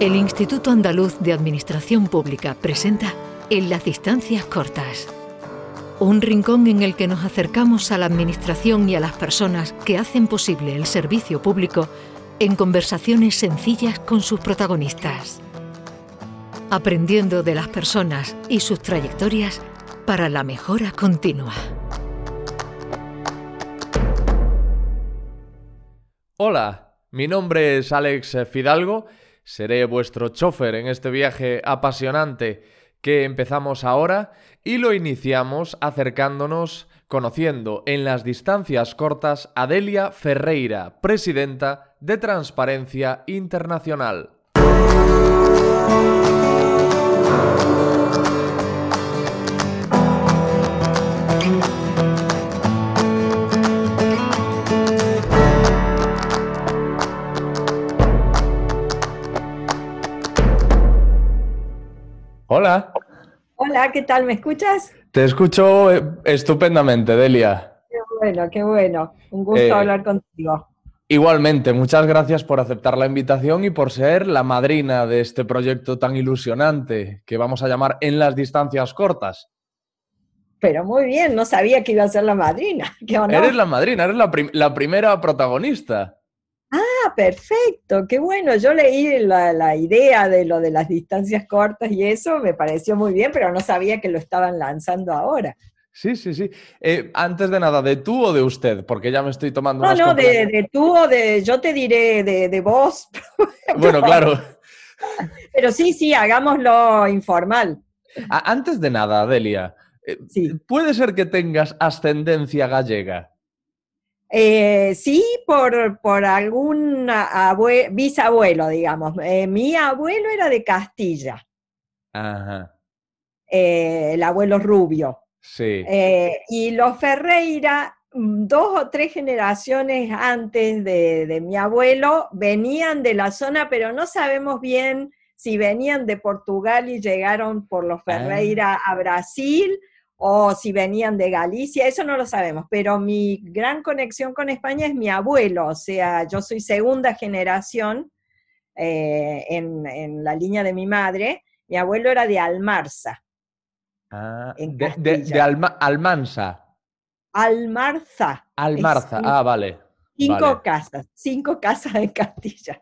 El Instituto Andaluz de Administración Pública presenta En las distancias cortas. Un rincón en el que nos acercamos a la Administración y a las personas que hacen posible el servicio público en conversaciones sencillas con sus protagonistas. Aprendiendo de las personas y sus trayectorias para la mejora continua. Hola, mi nombre es Alex Fidalgo Seré vuestro chofer en este viaje apasionante que empezamos ahora y lo iniciamos acercándonos, conociendo en las distancias cortas a Delia Ferreira, presidenta de Transparencia Internacional. Hola. Hola, ¿qué tal? ¿Me escuchas? Te escucho eh, estupendamente, Delia. Qué bueno, qué bueno. Un gusto Eh, hablar contigo. Igualmente, muchas gracias por aceptar la invitación y por ser la madrina de este proyecto tan ilusionante que vamos a llamar En las distancias cortas. Pero muy bien, no sabía que iba a ser la madrina. ¿Qué honor? Eres la madrina, eres la, prim- la primera protagonista. Ah, perfecto, qué bueno. Yo leí la, la idea de lo de las distancias cortas y eso me pareció muy bien, pero no sabía que lo estaban lanzando ahora. Sí, sí, sí. Eh, antes de nada, ¿de tú o de usted? Porque ya me estoy tomando No, unas no, de, de tú o de, yo te diré de, de vos, Bueno, claro. pero sí, sí, hagámoslo informal. Antes de nada, Delia, eh, Sí. ¿puede ser que tengas ascendencia gallega? Eh, sí, por, por algún abue- bisabuelo, digamos. Eh, mi abuelo era de Castilla, Ajá, eh, el abuelo Rubio. sí. Eh, y los Ferreira, mm, dos o tres generaciones antes de, de mi abuelo, venían de la zona, pero no sabemos bien si venían de Portugal y llegaron por los Ferreira a Brasil o si venían de Galicia, eso no lo sabemos, pero mi gran conexión con España es mi abuelo, o sea, yo soy segunda generación eh, en, en la línea de mi madre, mi abuelo era de Almarza. Ah, de, de-. Alma- Almansa. Almarza. Almarza. Es- Ah, vale. Cinco vale. casas, cinco casas en Castilla.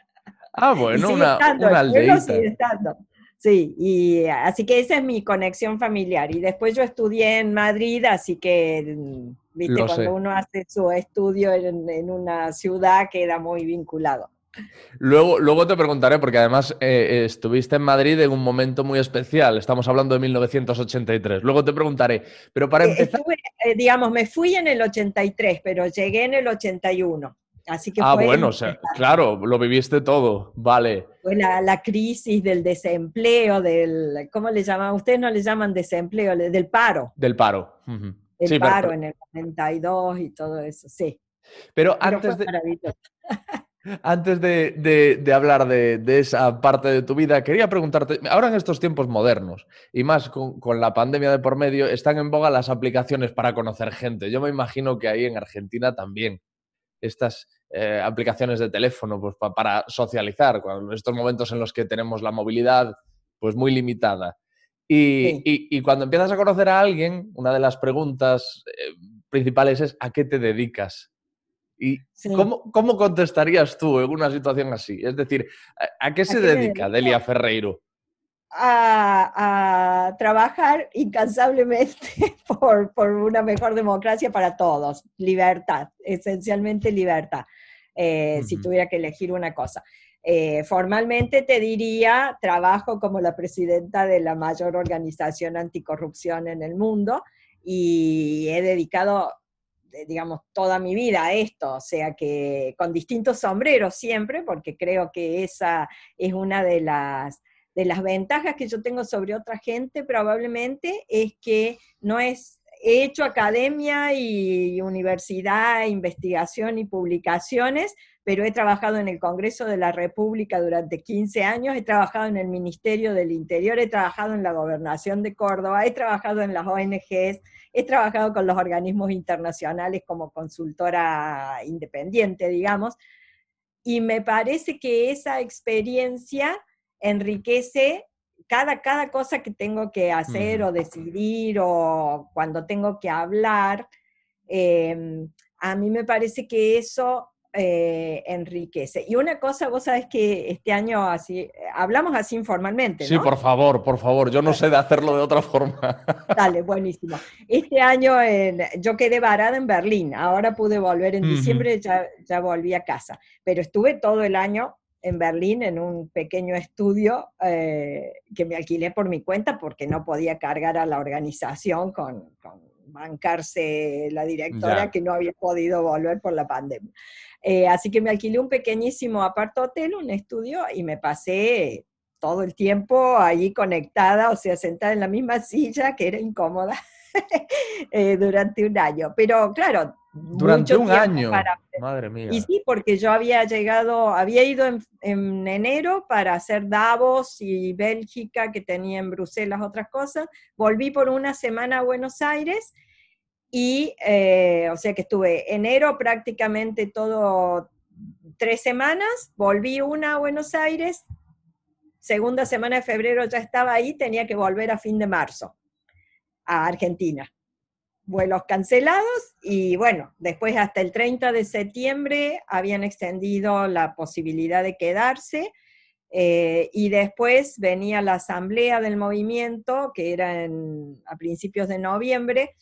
Ah, Y bueno, sigue una, estando, una sigue estando. Sí, y así que esa es mi conexión familiar. Y después yo estudié en Madrid, así que, mm, viste, Lo cuando sé. uno hace su estudio en, en una ciudad queda muy vinculado. Luego, luego te preguntaré, porque además eh, estuviste en Madrid en un momento muy especial. Estamos hablando de 1983. Luego te preguntaré. Pero para Eh, empezar. Estuve, eh, digamos, me fui en el 83, pero llegué en el 81. Así que Ah, fue, bueno, o sea, claro, lo viviste todo. Vale. fue la, la crisis del desempleo, del, ¿cómo le llaman? Ustedes no le llaman desempleo, le- del paro. Del paro. El Sí, pero- paro en el 92 y todo eso, sí. Pero Pero antes de, maravilloso. Antes de, de- de hablar de, de esa parte de tu vida, quería preguntarte, ahora en estos tiempos modernos y más con, con la pandemia de por medio, están en boga las aplicaciones para conocer gente. Yo me imagino que ahí en Argentina también estas eh, aplicaciones de teléfono pues, pa- para socializar, cuando- en estos momentos en los que tenemos la movilidad pues muy limitada. Y, Sí. y- y cuando empiezas a conocer a alguien, una de las preguntas eh, principales es ¿a qué te dedicas? Y Sí. ¿Cómo, cómo contestarías tú en una situación así? Es decir, ¿a, a qué se qué dedica? Delia Ferreiro? A, a trabajar incansablemente por, por una mejor democracia para todos, libertad, esencialmente libertad, eh, si Ujú. tuviera que elegir una cosa. Eh, formalmente te diría, trabajo como la presidenta de la mayor organización anticorrupción en el mundo y he dedicado eh, digamos, toda mi vida a esto, o sea que con distintos sombreros siempre, porque creo que esa es una de las, de las ventajas que yo tengo sobre otra gente probablemente, es que no es, he hecho academia y universidad, investigación y publicaciones, pero he trabajado en el Congreso de la República durante 15 años, he trabajado en el Ministerio del Interior, he trabajado en la Gobernación de Córdoba, he trabajado en las ONGs, he trabajado con los organismos internacionales como consultora independiente, digamos, y me parece que esa experiencia enriquece cada, cada cosa que tengo que hacer o decidir o cuando tengo que hablar. Em, a mí me parece que eso eh, enriquece. Y una cosa, vos sabés que este año así, hablamos así informalmente. Sí, por favor, por favor, yo no sé de hacerlo de otra forma. Dale, buenísimo. Este año yo quedé varada en Berlín, ahora pude volver en diciembre, ya, ya volví a casa, pero estuve todo el año en Berlín en un pequeño estudio eh, que me alquilé por mi cuenta porque no podía cargar a la organización con, bancarse la directora que no había podido volver por la pandemia. Eh, así que me alquilé un pequeñísimo aparto hotel, un estudio, y me pasé todo el tiempo allí conectada, o sea, sentada en la misma silla, que era incómoda, eh, durante un año. Pero claro, durante un año. Madre mía. Y sí, porque yo había llegado, había ido en, enero para hacer Davos y Bélgica, que tenía en Bruselas otras cosas. Volví por una semana a Buenos Aires y, eh, o sea que estuve enero prácticamente todo tres semanas, volví una a Buenos Aires, segunda semana de febrero ya estaba ahí, tenía que volver a fin de marzo a Argentina vuelos cancelados y bueno, después hasta el 30 de septiembre habían extendido la posibilidad de quedarse eh, y después venía la asamblea del movimiento, que era a principios de noviembre,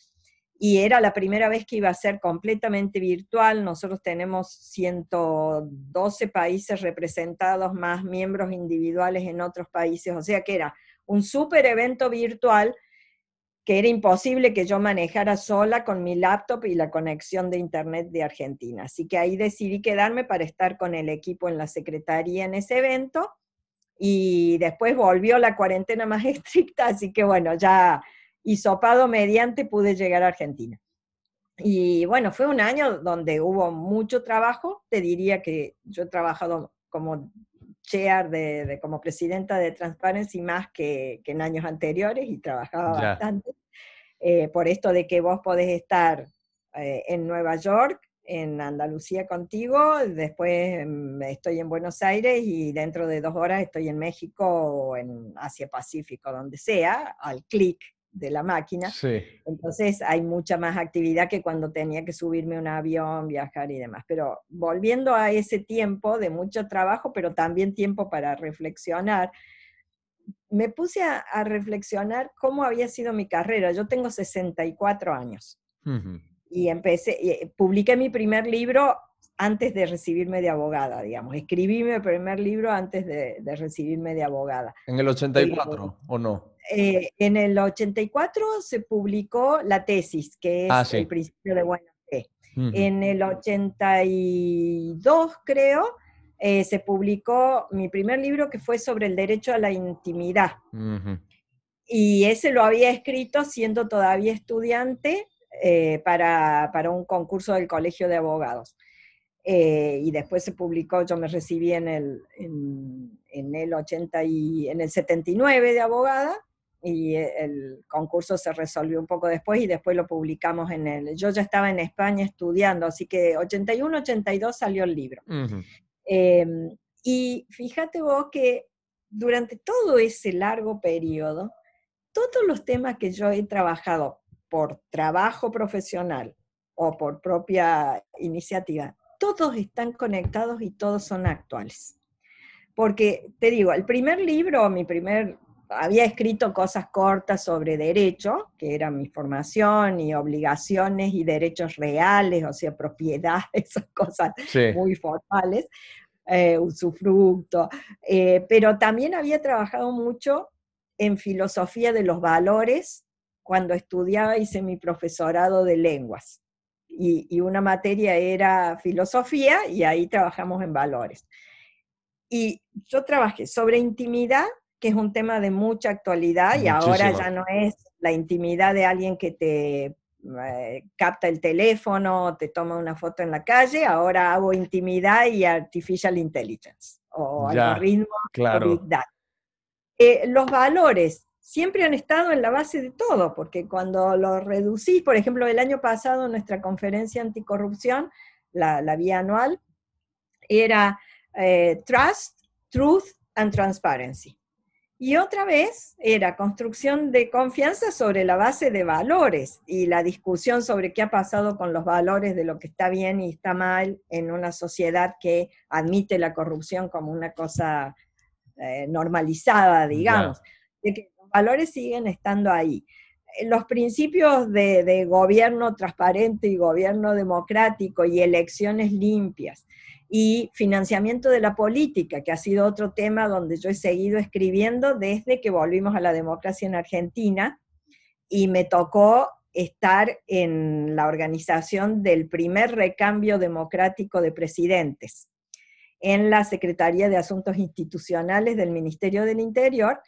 y era la primera vez que iba a ser completamente virtual. Nosotros tenemos 112 países representados, más miembros individuales en otros países, o sea que era un súper evento virtual que era imposible que yo manejara sola con mi laptop y la conexión de internet de Argentina. Así que ahí decidí quedarme para estar con el equipo en la secretaría en ese evento y después volvió la cuarentena más estricta, así que bueno, ya hisopado mediante pude llegar a Argentina. Y bueno, fue un año donde hubo mucho trabajo, te diría que yo he trabajado como chair de, como presidenta de Transparency más que, en años anteriores y trabajaba bastante. Eh, por esto de que vos podés estar eh, en Nueva York, en Andalucía contigo, después mm, estoy en Buenos Aires y dentro de dos horas estoy en México o en Asia Pacífico, donde sea, al clic de la máquina. Entonces hay mucha más actividad que cuando tenía que subirme a un avión, viajar y demás. Pero volviendo a ese tiempo de mucho trabajo, pero también tiempo para reflexionar, me puse a, reflexionar cómo había sido mi carrera. Yo tengo 64 años y empecé, eh, publiqué mi primer libro antes de recibirme de abogada, digamos. Escribí mi primer libro antes de, recibirme de abogada. ¿En el 84 eh, o no? Eh, en el 84 se publicó la tesis, que es ah, el principio de buena fe. En el 82, creo, eh, se publicó mi primer libro que fue sobre el derecho a la intimidad. Y ese lo había escrito siendo todavía estudiante eh, para, para, un concurso del Colegio de Abogados. Y después se publicó, yo me recibí en el, en, en el, 80 y, en el 79 de abogada y e, el concurso se resolvió un poco después y después lo publicamos en el... Yo ya estaba en España estudiando, así que 81-82 salió el libro. Em, y fíjate vos que durante todo ese largo periodo, todos los temas que yo he trabajado por trabajo profesional o por propia iniciativa, todos están conectados y todos son actuales. Porque te digo, el primer libro, mi primer había escrito cosas cortas sobre derecho, que era mi formación, y obligaciones y derechos reales, o sea, propiedad, esas cosas muy formales, eh, usufructo, eh, pero también había trabajado mucho en filosofía de los valores cuando estudiaba, hice mi profesorado de lenguas. Y, y una materia era filosofía y ahí trabajamos en valores. Y yo trabajé sobre intimidad que es un tema de mucha actualidad y ahora ya no es la intimidad de alguien que te eh, capta el teléfono, te toma una foto en la calle, ahora hago intimidad y artificial intelligence o algoritmo claro. eh, los valores siempre han estado en la base de todo, porque cuando los reducís, por ejemplo, el año pasado nuestra conferencia anticorrupción, la, la vía anual, era eh, Trust, Truth and transparency. Y otra vez era construcción de confianza sobre la base de valores y la discusión sobre qué ha pasado con los valores de lo que está bien y está mal en una sociedad que admite la corrupción como una cosa eh, normalizada, digamos. De que los valores siguen estando ahí. Los principios de, de gobierno transparente y gobierno democrático y elecciones limpias y financiamiento de la política, que ha sido otro tema donde yo he seguido escribiendo desde que volvimos a la democracia en Argentina y me tocó estar en la organización del primer recambio democrático de presidentes en la Secretaría de Asuntos Institucionales del Ministerio del Interior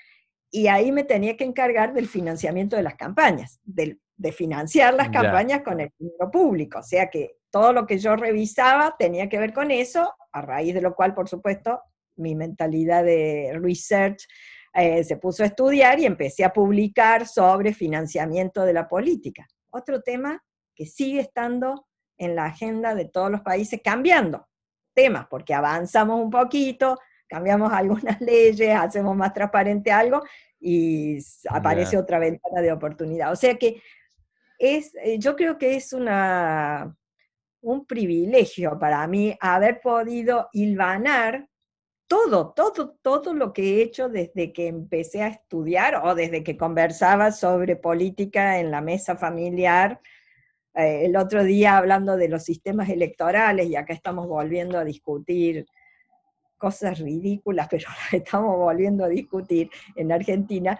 y ahí me tenía que encargar del financiamiento de las campañas, de financiar las campañas con el dinero público, o sea que todo lo que yo revisaba tenía que ver con eso, a raíz de lo cual, por supuesto, mi mentalidad de research eh, se puso a estudiar y empecé a publicar sobre financiamiento de la política. Otro tema que sigue estando en la agenda de todos los países, cambiando temas, porque avanzamos un poquito, cambiamos algunas leyes, hacemos más transparente algo y aparece otra ventana de oportunidad. O sea que es, eh, yo creo que es una, un privilegio para mí haber podido hilvanar todo, todo, todo lo que he hecho desde que empecé a estudiar o desde que conversaba sobre política en la mesa familiar. Eh, el otro día hablando de los sistemas electorales y acá estamos volviendo a discutir cosas ridículas, pero estamos volviendo a discutir en Argentina,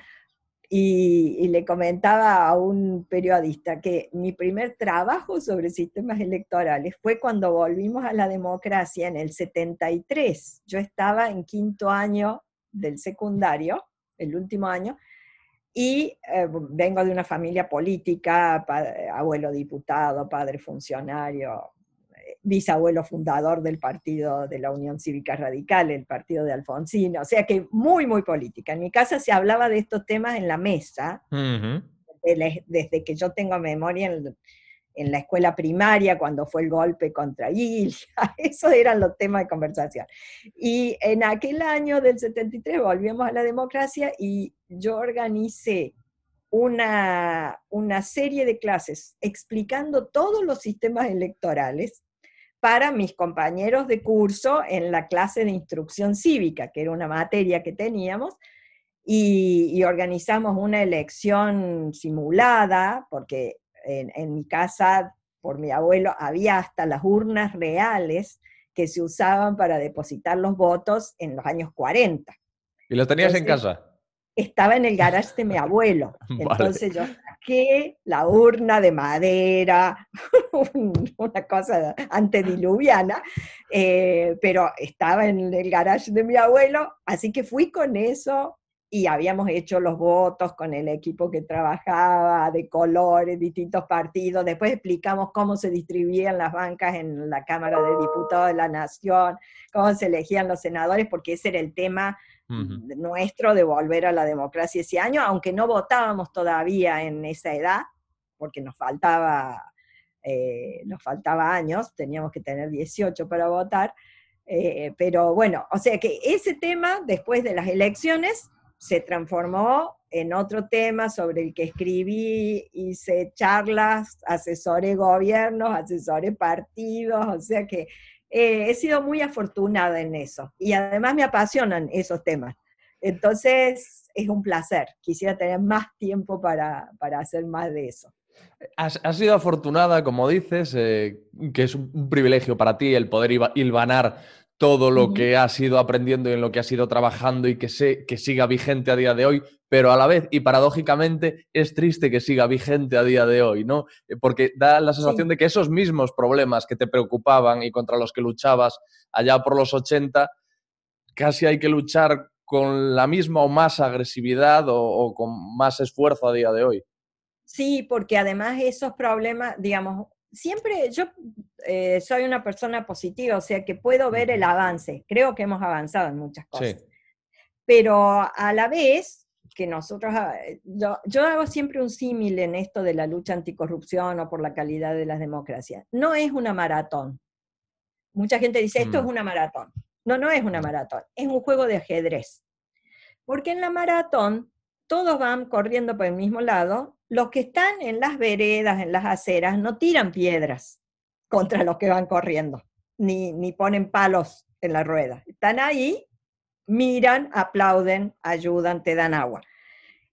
y, le comentaba a un periodista que mi primer trabajo sobre sistemas electorales fue cuando volvimos a la democracia en el 73. Yo estaba en quinto año del secundario, el último año, y eh, vengo de una familia política, abuelo diputado, padre funcionario, bisabuelo fundador del partido de la Unión Cívica Radical, el partido de Alfonsín, o sea que muy, muy política. En mi casa se hablaba de estos temas en la mesa, desde, que yo tengo memoria en, en, la escuela primaria, cuando fue el golpe contra Ilia, esos eran los temas de conversación. Y en aquel año del 73 volvimos a la democracia y yo organicé una, una serie de clases explicando todos los sistemas electorales para mis compañeros de curso en la clase de instrucción cívica, que era una materia que teníamos, y, organizamos una elección simulada, porque en, mi casa, por mi abuelo, había hasta las urnas reales que se usaban para depositar los votos en los años 40. ¿Y lo tenías en casa? Estaba en el garage de mi abuelo. Entonces yo saqué la urna de madera, una cosa antediluviana, eh, pero estaba en el garage de mi abuelo, así que fui con eso y habíamos hecho los votos con el equipo que trabajaba, de colores, distintos partidos. Después explicamos cómo se distribuían las bancas en la Cámara de Diputados de la Nación, cómo se elegían los senadores, porque ese era el tema nuestro de volver a la democracia ese año, aunque no votábamos todavía en esa edad, porque nos faltaba, eh, nos faltaba años, teníamos que tener 18 para votar. Eh, pero bueno, o sea que ese tema, después de las elecciones, se transformó en otro tema sobre el que escribí, hice charlas, asesoré gobiernos, asesoré partidos, o sea que eh, he sido muy afortunada en eso y además me apasionan esos temas. Entonces es un placer. Quisiera tener más tiempo para, hacer más de eso. Has, sido afortunada, como dices, eh, que es un, privilegio para ti el poder hilvanar todo lo que has ido aprendiendo y en lo que has ido trabajando y que, sé, que siga vigente a día de hoy, pero a la vez y paradójicamente es triste que siga vigente a día de hoy, ¿no? Eh, porque da la sensación de que esos mismos problemas que te preocupaban y contra los que luchabas allá por los 80, casi hay que luchar con la misma o más agresividad o con más esfuerzo a día de hoy. Sí, porque además esos problemas, digamos, siempre yo eh, soy una persona positiva, o sea que puedo ver el avance. Creo que hemos avanzado en muchas cosas. Pero a la vez que nosotros, ah, yo, hago siempre un símil en esto de la lucha anticorrupción o por la calidad de las democracias. No es una maratón. Mucha gente dice, esto es mm. una maratón. No, no es una maratón, es un juego de ajedrez. Porque en la maratón todos van corriendo por el mismo lado, los que están en las veredas, en las aceras, no tiran piedras contra los que van corriendo, ni, ni ponen palos en la rueda. Están ahí, miran, aplauden, ayudan, te dan agua.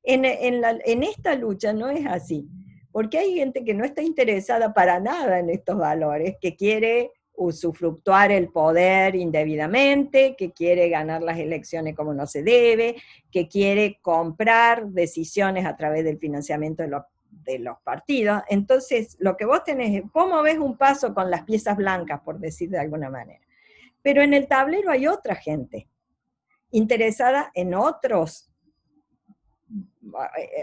En, en, esta lucha no es así, porque hay gente que no está interesada para nada en estos valores, que quiere usufructuar el poder indebidamente, que quiere ganar las elecciones como no se debe, que quiere comprar decisiones a través del financiamiento de los, de los partidos. Entonces, lo que vos tenés, ¿cómo ves un paso con las piezas blancas, por decir de alguna manera? Pero en el tablero hay otra gente interesada en otros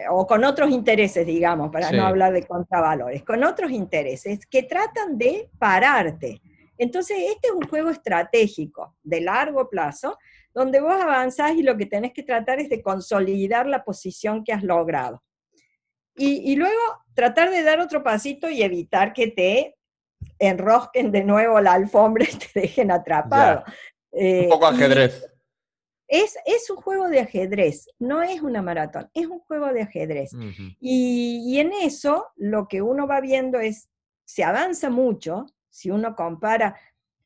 o con otros intereses, digamos, para no hablar de contravalores, con otros intereses que tratan de pararte, entonces, este es un juego estratégico de largo plazo, donde vos avanzás y lo que tenés que tratar es de consolidar la posición que has logrado. Y, luego tratar de dar otro pasito y evitar que te enrosquen de nuevo la alfombra y te dejen atrapado. un poco eh, ajedrez. Es, es, un juego de ajedrez, no es una maratón, es un juego de ajedrez. y, y en eso lo que uno va viendo es, se avanza mucho, si uno compara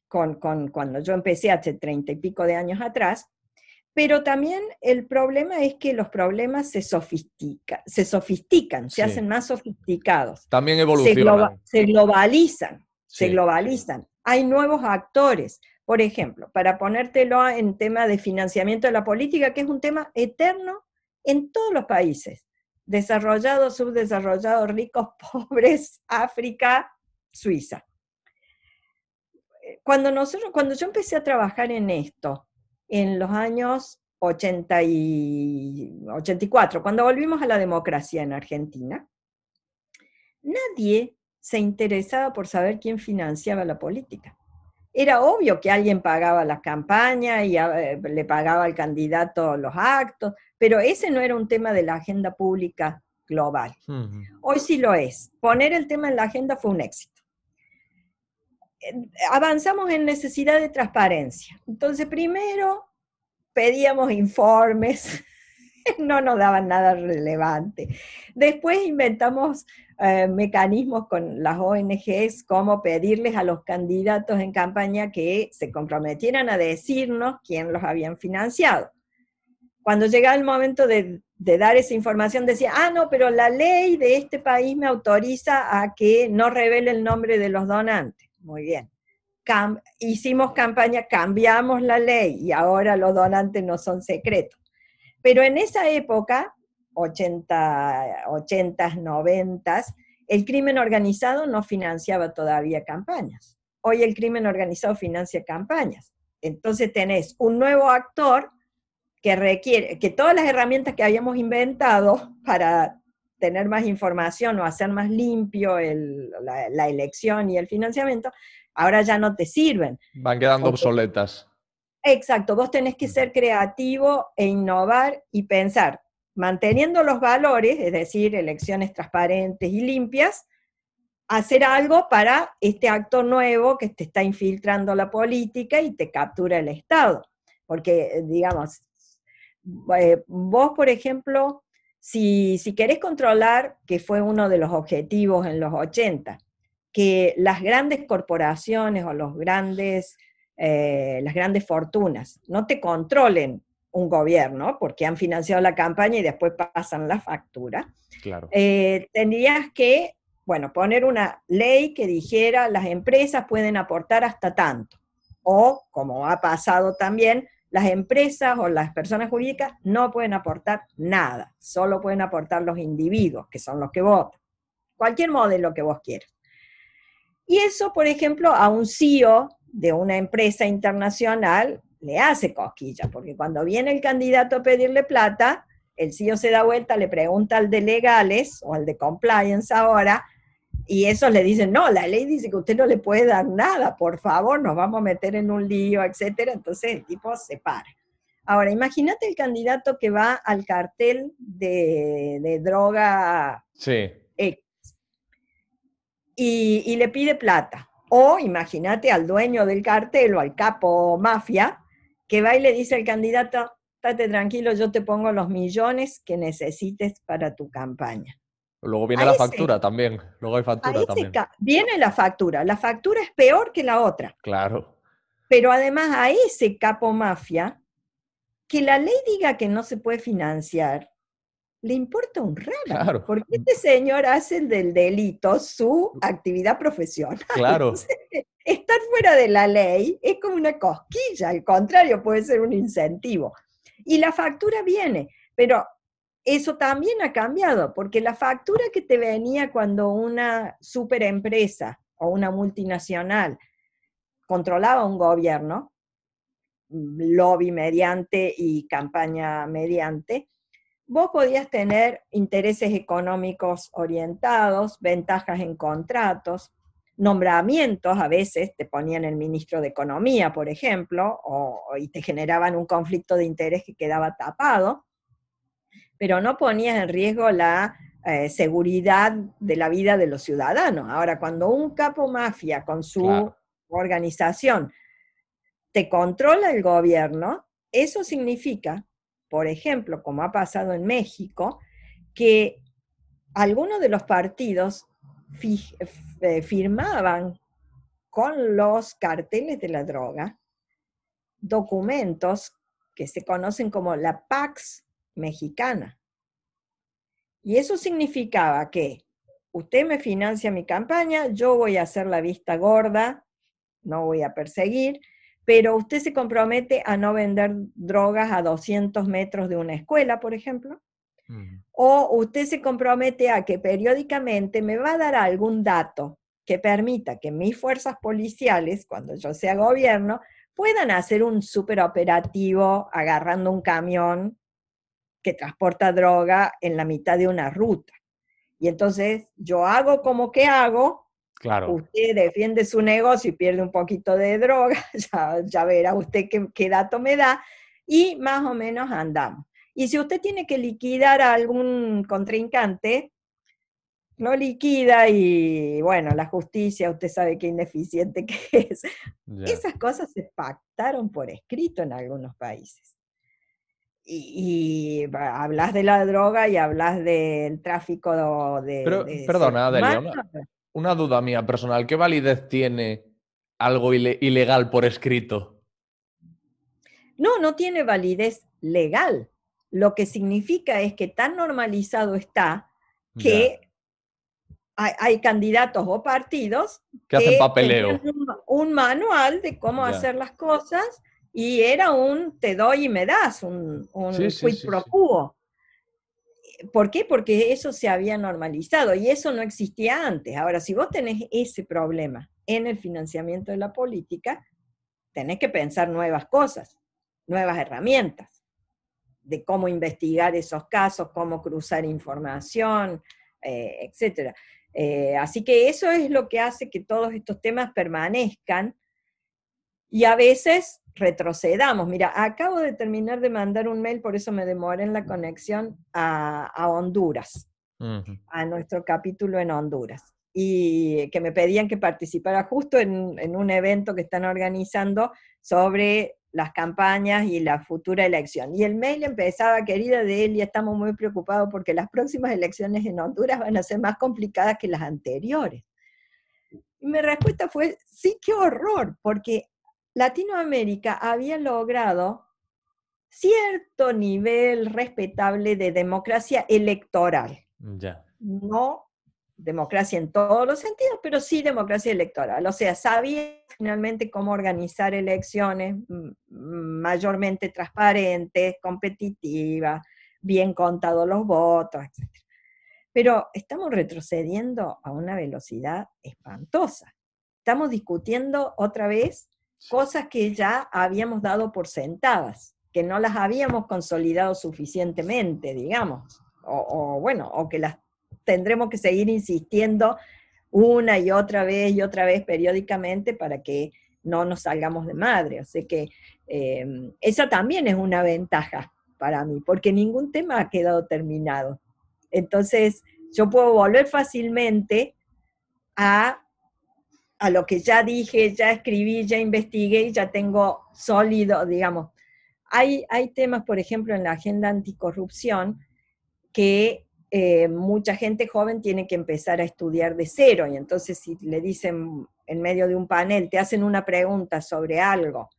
con, cuando yo empecé hace treinta y pico de años atrás, pero también el problema es que los problemas se, sofistica, se sofistican, se hacen más sofisticados. También evolucionan. Se, globalizan, se globalizan. Hay nuevos actores. Por ejemplo, para ponértelo en tema de financiamiento de la política, que es un tema eterno en todos los países, desarrollados, subdesarrollados, ricos, pobres, África, Suiza cuando, nosotros, cuando yo empecé a trabajar en esto, en los años 80 y 84, cuando volvimos a la democracia en Argentina, nadie se interesaba por saber quién financiaba la política. Era obvio que alguien pagaba las campañas y eh, le pagaba al candidato los actos, pero ese no era un tema de la agenda pública global. Hoy sí lo es. Poner el tema en la agenda fue un éxito avanzamos en necesidad de transparencia. Entonces, primero pedíamos informes, no nos daban nada relevante. Después inventamos eh, mecanismos con las ONGs, como pedirles a los candidatos en campaña que se comprometieran a decirnos quién los habían financiado. Cuando llegaba el momento de, de dar esa información, decía, ah, no, pero la ley de este país me autoriza a que no revele el nombre de los donantes muy bien. hicimos campaña, cambiamos la ley y ahora los donantes no son secretos. Pero en esa época, 80, 80, 90, el crimen organizado no financiaba todavía campañas. Hoy el crimen organizado financia campañas. Entonces tenés un nuevo actor que requiere, que todas las herramientas que habíamos inventado para tener más información o hacer más limpio la, elección y el financiamiento, ahora ya no te sirven. Van quedando obsoletas. Exacto, vos tenés que ser creativo e innovar y pensar, manteniendo los valores, es decir, elecciones transparentes y limpias, hacer algo para este acto nuevo que te está infiltrando la política y te captura el Estado. Porque, digamos, eh, vos, por ejemplo, si, si querés controlar, que fue uno de los objetivos en los 80, que las grandes corporaciones o los grandes, eh, las grandes fortunas no te controlen un gobierno, porque han financiado la campaña y después pasan la factura, claro. Eh, tendrías que, bueno, poner una ley que dijera las empresas pueden aportar hasta tanto. O, como ha pasado también, las empresas o las personas jurídicas no pueden aportar nada, solo pueden aportar los individuos, que son los que votan. Cualquier modelo que vos quieras. Y eso, por ejemplo, a un CEO de una empresa internacional le hace cosquilla, porque cuando viene el candidato a pedirle plata, el CEO se da vuelta, le pregunta al de legales o al de compliance ahora, y esos le dicen, no, la ley dice que usted no le puede dar nada, por favor, nos vamos a meter en un lío, etcétera. Entonces el tipo se para. Ahora, imagínate el candidato que va al cartel de, droga sí. X y, y le pide plata. O imagínate al dueño del cartel o al capo mafia que va y le dice al candidato, estate tranquilo, yo te pongo los millones que necesites para tu campaña. Luego viene la factura también. Luego hay factura también. Viene la factura. La factura es peor que la otra. Claro. Pero además a ese capo mafia, que la ley diga que no se puede financiar, le importa un raro. Claro. Porque este señor hace del delito su actividad profesional. Claro. estar fuera de la ley es como una cosquilla, al contrario, puede ser un incentivo. Y la factura viene, pero eso también ha cambiado, porque la factura que te venía cuando una superempresa o una multinacional controlaba un gobierno, lobby mediante y campaña mediante, vos podías tener intereses económicos orientados, ventajas en contratos, nombramientos, a veces te ponían el ministro de Economía, por ejemplo, y te generaban un conflicto de interés que quedaba tapado, pero no ponías en riesgo la eh, seguridad de la vida de los ciudadanos. Ahora, cuando un capo mafia con su organización te controla el gobierno, eso significa, por ejemplo, como ha pasado en México, que algunos de los partidos eh, firmaban con los carteles de la droga documentos que se conocen como la Pax mexicana. Y eso significaba que usted me financia mi campaña, yo voy a hacer la vista gorda, no voy a perseguir, pero usted se compromete a no vender drogas a 200 metros de una escuela, por ejemplo, o usted se compromete a que periódicamente me va a dar algún dato que permita que mis fuerzas policiales, cuando yo sea gobierno, puedan hacer un superoperativo agarrando un camión que transporta droga en la mitad de una ruta. Y entonces yo hago como que hago, claro. usted defiende su negocio y pierde un poquito de droga, ya, ya verá usted qué, qué dato me da, y más o menos andamos. Y si usted tiene que liquidar a algún contrincante, lo liquida y bueno, la justicia, usted sabe qué ineficiente que es. Esas cosas se pactaron por escrito en algunos países y, hablas de la droga y hablas del tráfico de... Pero, perdona, Adelia, una, duda mía personal. ¿Qué validez tiene algo ilegal por escrito? No, no tiene validez legal. Lo que significa es que tan normalizado está que hay, candidatos o partidos que, hacen papeleo. Un, manual de cómo hacer las cosas y era un te doy y me das, un, un quid pro quo. ¿Por qué? Porque eso se había normalizado y eso no existía antes. Ahora, si vos tenés ese problema en el financiamiento de la política, tenés que pensar nuevas cosas, nuevas herramientas de cómo investigar esos casos, cómo cruzar información, eh, etc. Eh, así que eso es lo que hace que todos estos temas permanezcan y a veces retrocedamos. Mira, acabo de terminar de mandar un mail, por eso me demoré en la conexión a, Honduras, a nuestro capítulo en Honduras, y que me pedían que participara justo en, en, un evento que están organizando sobre las campañas y la futura elección. Y el mail empezaba, querida Delia, estamos muy preocupados porque las próximas elecciones en Honduras van a ser más complicadas que las anteriores. Y mi respuesta fue, sí, qué horror, porque Latinoamérica había logrado cierto nivel respetable de democracia electoral. Ya. No democracia en todos los sentidos, pero sí democracia electoral. O sea, sabía finalmente cómo organizar elecciones mayormente transparentes, competitivas, bien contados los votos, etc. Pero estamos retrocediendo a una velocidad espantosa. Estamos discutiendo otra vez cosas que ya habíamos dado por sentadas, que no las habíamos consolidado suficientemente, digamos, o, bueno, o que las tendremos que seguir insistiendo una y otra vez y otra vez periódicamente para que no nos salgamos de madre. Sea que em, esa también es una ventaja para mí, porque ningún tema ha quedado terminado. Entonces, yo puedo volver fácilmente a a lo que ya dije, ya escribí, ya investigué y ya tengo sólido, digamos, hay, hay temas, por ejemplo, en la agenda anticorrupción que eh, mucha gente joven tiene que empezar a estudiar de cero y entonces si le dicen en medio de un panel, te hacen una pregunta sobre algo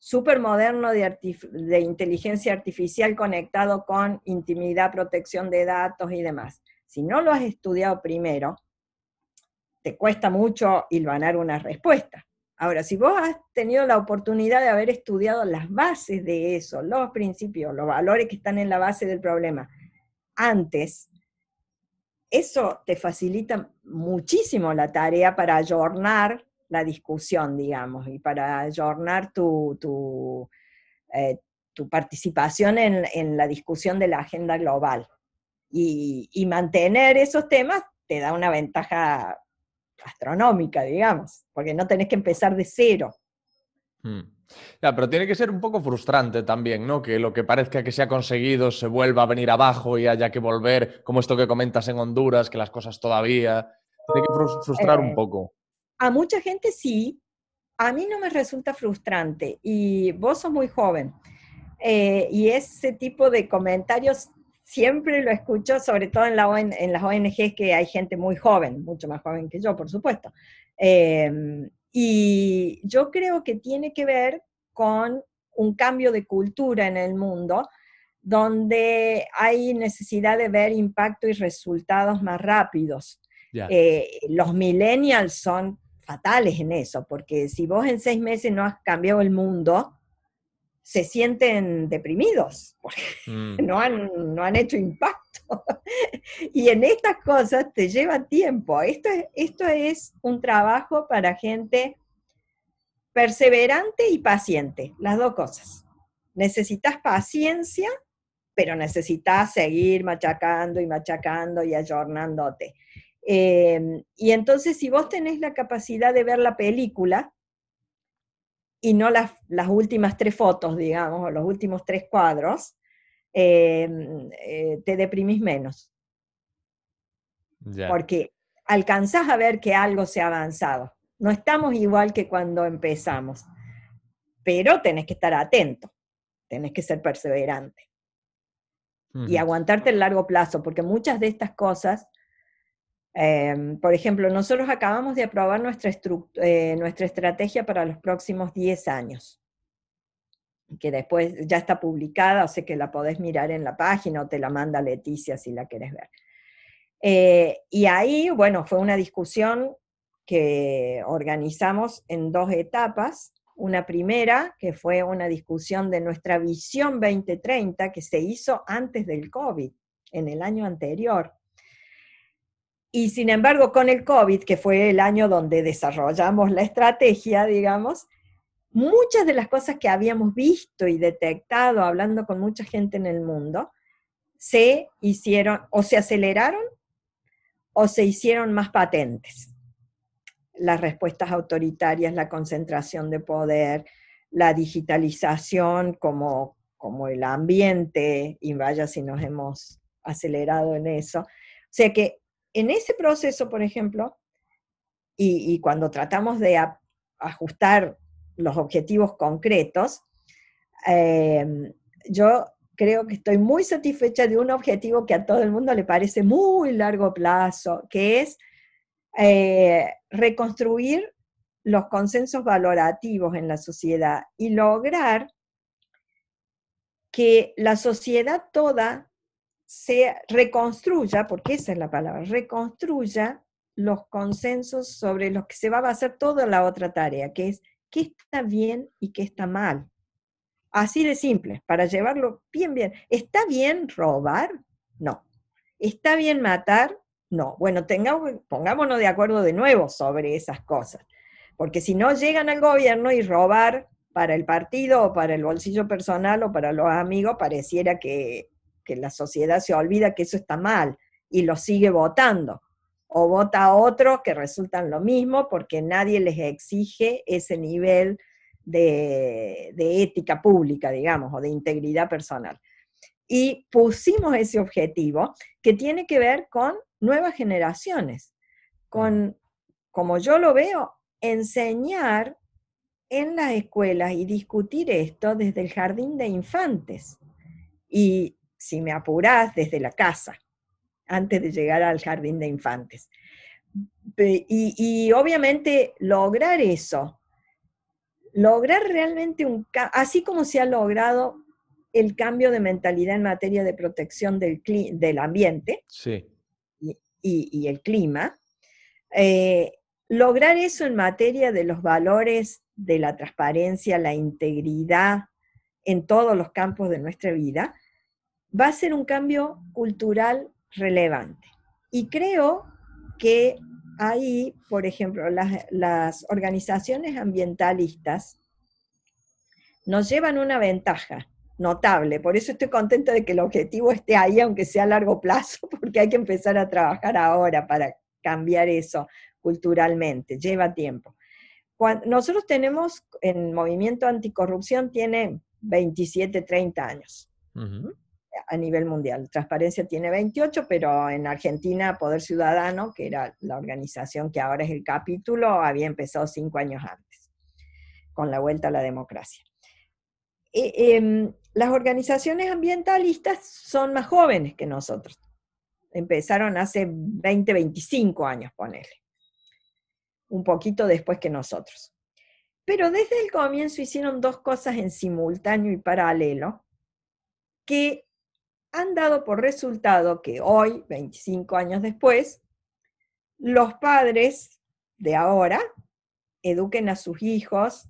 súper moderno de, de, inteligencia artificial conectado con intimidad, protección de datos y demás. Si no lo has estudiado primero, te cuesta mucho hilvanar una respuesta. Ahora, si vos has tenido la oportunidad de haber estudiado las bases de eso, los principios, los valores que están en la base del problema, antes, eso te facilita muchísimo la tarea para ayornar la discusión, digamos, y para ayornar tu, tu, eh, participación en, la discusión de la agenda global. Y, mantener esos temas te da una ventaja astronómica, digamos, porque no tenés que empezar de cero. Hmm. Ya, pero tiene que ser un poco frustrante también, ¿no? Que lo que parezca que se ha conseguido se vuelva a venir abajo y haya que volver, como esto que comentas en Honduras, que las cosas todavía. Tiene que frustrar un eh, poco. A mucha gente sí. A mí no me resulta frustrante y vos sos muy joven. Eh, y ese tipo de comentarios siempre lo escucho, sobre todo en, la en las ONGs que hay gente muy joven, mucho más joven que yo, por supuesto. Eh, y yo creo que tiene que ver con un cambio de cultura en el mundo, donde hay necesidad de ver impacto y resultados más rápidos. Eh, los millennials son fatales en eso, porque si vos en seis meses no has cambiado el mundo, se sienten deprimidos, porque mm. no, han, no han hecho impacto. y en estas cosas te lleva tiempo. Esto es, esto es un trabajo para gente perseverante y paciente, las dos cosas. Necesitas paciencia, pero necesitas seguir machacando y machacando y ayornándote. Em, y entonces, si vos tenés la capacidad de ver la película, y no las, las últimas tres fotos, digamos, o los últimos tres cuadros, em, eh, te deprimís menos. Porque alcanzás a ver que algo se ha avanzado. No estamos igual que cuando empezamos, pero tenés que estar atento, tenés que ser perseverante y aguantarte el largo plazo, porque muchas de estas cosas Em, por ejemplo, nosotros acabamos de aprobar nuestra, eh, estrategia para los próximos 10 años, que después ya está publicada, o sea que la podés mirar en la página o te la manda Leticia si la querés ver. Eh, y ahí, bueno, fue una discusión que organizamos en dos etapas. Una primera, que fue una discusión de nuestra visión 2030, que se hizo antes del COVID, en el año anterior y sin embargo, con el COVID, que fue el año donde desarrollamos la estrategia, digamos, muchas de las cosas que habíamos visto y detectado hablando con mucha gente en el mundo, se hicieron o se aceleraron o se hicieron más patentes. Las respuestas autoritarias, la concentración de poder, la digitalización como, como el ambiente, y vaya si nos hemos acelerado en eso. O sea que en ese proceso, por ejemplo, y, cuando tratamos de ajustar los objetivos concretos, em, yo creo que estoy muy satisfecha de un objetivo que a todo el mundo le parece muy largo plazo, que es eh, reconstruir los consensos valorativos en la sociedad y lograr que la sociedad toda se reconstruya, porque esa es la palabra, reconstruya los consensos sobre los que se va a hacer toda la otra tarea, que es qué está bien y qué está mal. Así de simple, para llevarlo bien, bien. ¿Está bien robar? No. ¿Está bien matar? No. Bueno, tengamos, pongámonos de acuerdo de nuevo sobre esas cosas, porque si no llegan al gobierno y robar para el partido o para el bolsillo personal o para los amigos, pareciera que que la sociedad se olvida que eso está mal y lo sigue votando. O vota a otros que resultan lo mismo porque nadie les exige ese nivel de, ética pública, digamos, o de integridad personal. Y pusimos ese objetivo que tiene que ver con nuevas generaciones, con, como yo lo veo, enseñar en las escuelas y discutir esto desde el jardín de infantes. Y si me apurás, desde la casa, antes de llegar al jardín de infantes. Y, y obviamente lograr eso, lograr realmente un así como se ha logrado el cambio de mentalidad en materia de protección del, del ambiente y, el clima, eh, lograr eso en materia de los valores de la transparencia, la integridad en todos los campos de nuestra vida, va a ser un cambio cultural relevante. Y creo que ahí, por ejemplo, las, organizaciones ambientalistas nos llevan una ventaja notable. Por eso estoy contenta de que el objetivo esté ahí, aunque sea a largo plazo, porque hay que empezar a trabajar ahora para cambiar eso culturalmente. Lleva tiempo. nosotros tenemos, en Movimiento Anticorrupción, tiene 27, 30 años a nivel mundial. Transparencia tiene 28, pero en Argentina Poder Ciudadano, que era la organización que ahora es el capítulo, había empezado cinco años antes, con la vuelta a la democracia. E, em, las organizaciones ambientalistas son más jóvenes que nosotros. Empezaron hace 20, 25 años, ponerle. Un poquito después que nosotros. Pero desde el comienzo hicieron dos cosas en simultáneo y paralelo que han dado por resultado que hoy, 25 años después, los padres de ahora eduquen a sus hijos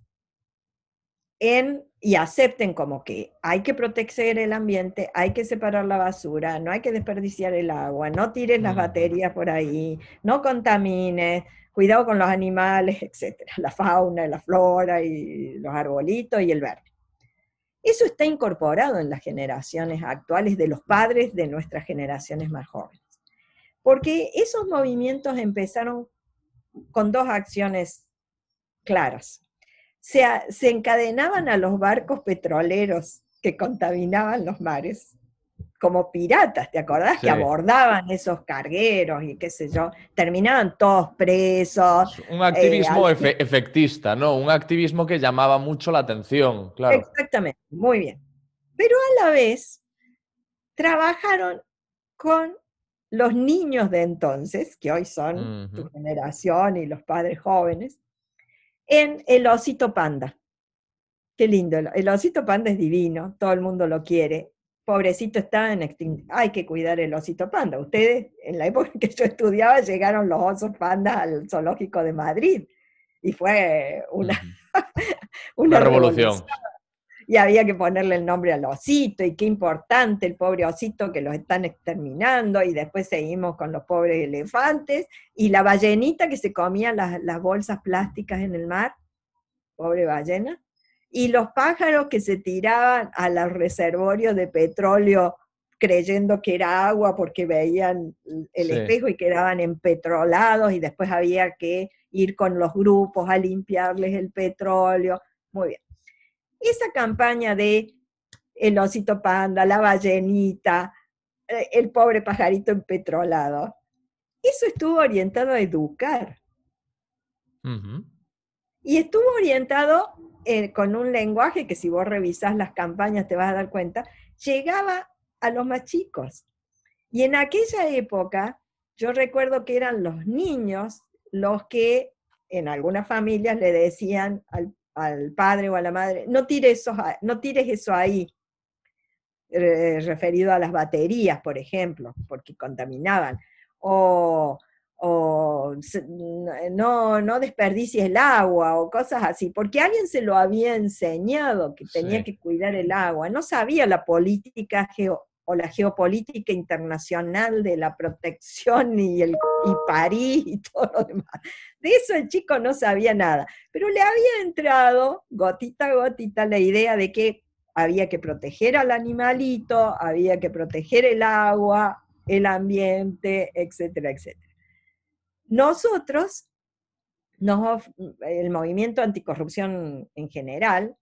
en, y acepten como que hay que proteger el ambiente, hay que separar la basura, no hay que desperdiciar el agua, no tires las baterías por ahí, no contamines, cuidado con los animales, etcétera, la fauna, la flora y los arbolitos y el verde. Eso está incorporado en las generaciones actuales de los padres de nuestras generaciones más jóvenes. Porque esos movimientos empezaron con dos acciones claras. Se, se encadenaban a los barcos petroleros que contaminaban los mares como piratas, ¿te acordás? Que abordaban esos cargueros y qué sé yo, terminaban todos presos. Un activismo eh, efectista, ¿no? Un activismo que llamaba mucho la atención, claro. Exactamente, muy bien. Pero a la vez trabajaron con los niños de entonces, que hoy son tu generación y los padres jóvenes, en el osito panda. Qué lindo, el osito panda es divino, todo el mundo lo quiere pobrecito está en extinción. Hay que cuidar el osito panda. Ustedes, en la época en que yo estudiaba, llegaron los osos pandas al zoológico de Madrid y fue una, una, revolución. Y había que ponerle el nombre al osito, y qué importante el pobre osito que los están exterminando, y después seguimos con los pobres elefantes, y la ballenita que se comía las, las bolsas plásticas en el mar, pobre ballena y los pájaros que se tiraban a los reservorios de petróleo creyendo que era agua porque veían el espejo y quedaban empetrolados y después había que ir con los grupos a limpiarles el petróleo. Muy bien. Esa campaña de el osito panda, la ballenita, eh, el pobre pajarito empetrolado, eso estuvo orientado a educar. Y estuvo orientado eh, con un lenguaje que si vos revisás las campañas te vas a dar cuenta, llegaba a los más chicos. Y en aquella época, yo recuerdo que eran los niños los que en algunas familias le decían al, padre o a la madre, no tires eso, no tires eso ahí, referido a las baterías, por ejemplo, porque contaminaban. O o no, no desperdicies el agua o cosas así, porque alguien se lo había enseñado que tenía que cuidar el agua, no sabía la política o la geopolítica internacional de la protección y, el, y París y todo lo demás. De eso el chico no sabía nada, pero le había entrado gotita a gotita la idea de que había que proteger al animalito, había que proteger el agua, el ambiente, etcétera, etcétera. Nosotros, el movimiento anticorrupción en general,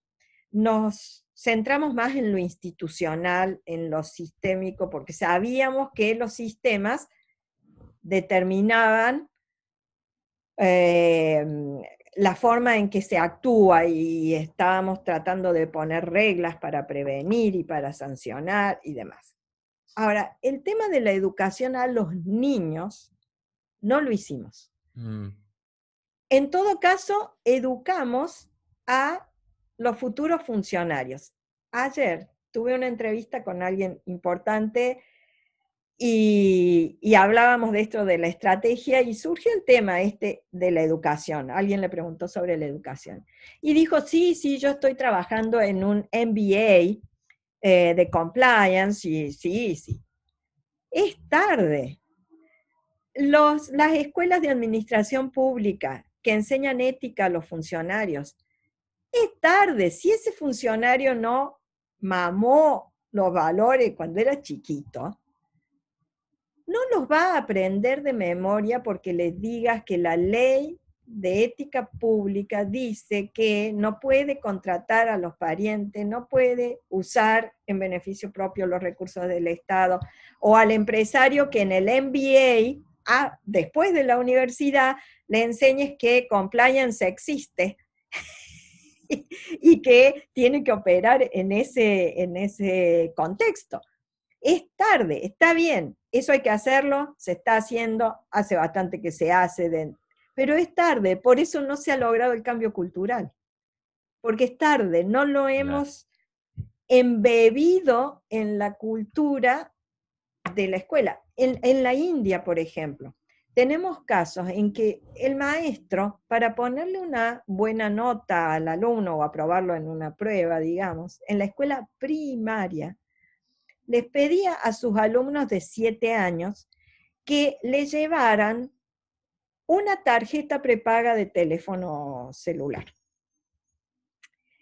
nos centramos más en lo institucional, en lo sistémico, porque sabíamos que los sistemas determinaban, em, la forma en que se actúa y estábamos tratando de poner reglas para prevenir y para sancionar y demás. Ahora, el tema de la educación a los niños no lo hicimos. Mm. En todo caso, educamos a los futuros funcionarios. Ayer tuve una entrevista con alguien importante y, hablábamos de esto de la estrategia y surgió el tema este de la educación. Alguien le preguntó sobre la educación. Y dijo, sí, sí, yo estoy trabajando en un MBA eh, de compliance y sí, sí. Es tarde. Los, las escuelas de administración pública que enseñan ética a los funcionarios, es tarde. Si ese funcionario no mamó los valores cuando era chiquito, no los va a aprender de memoria porque les digas que la ley de ética pública dice que no puede contratar a los parientes, no puede usar en beneficio propio los recursos del Estado, o al empresario que en el MBA, después de la universidad, le enseñes que compliance existe y que tiene que operar en ese, en ese contexto. Es tarde, está bien, eso hay que hacerlo, se está haciendo, hace bastante que se hace, pero es tarde, por eso no se ha logrado el cambio cultural, porque es tarde, no lo hemos embebido en la cultura de la escuela. En, la India, por ejemplo, tenemos casos en que el maestro, para ponerle una buena nota al alumno o aprobarlo en una prueba, digamos, en la escuela primaria, les pedía a sus alumnos de siete años que le llevaran una tarjeta prepaga de teléfono celular.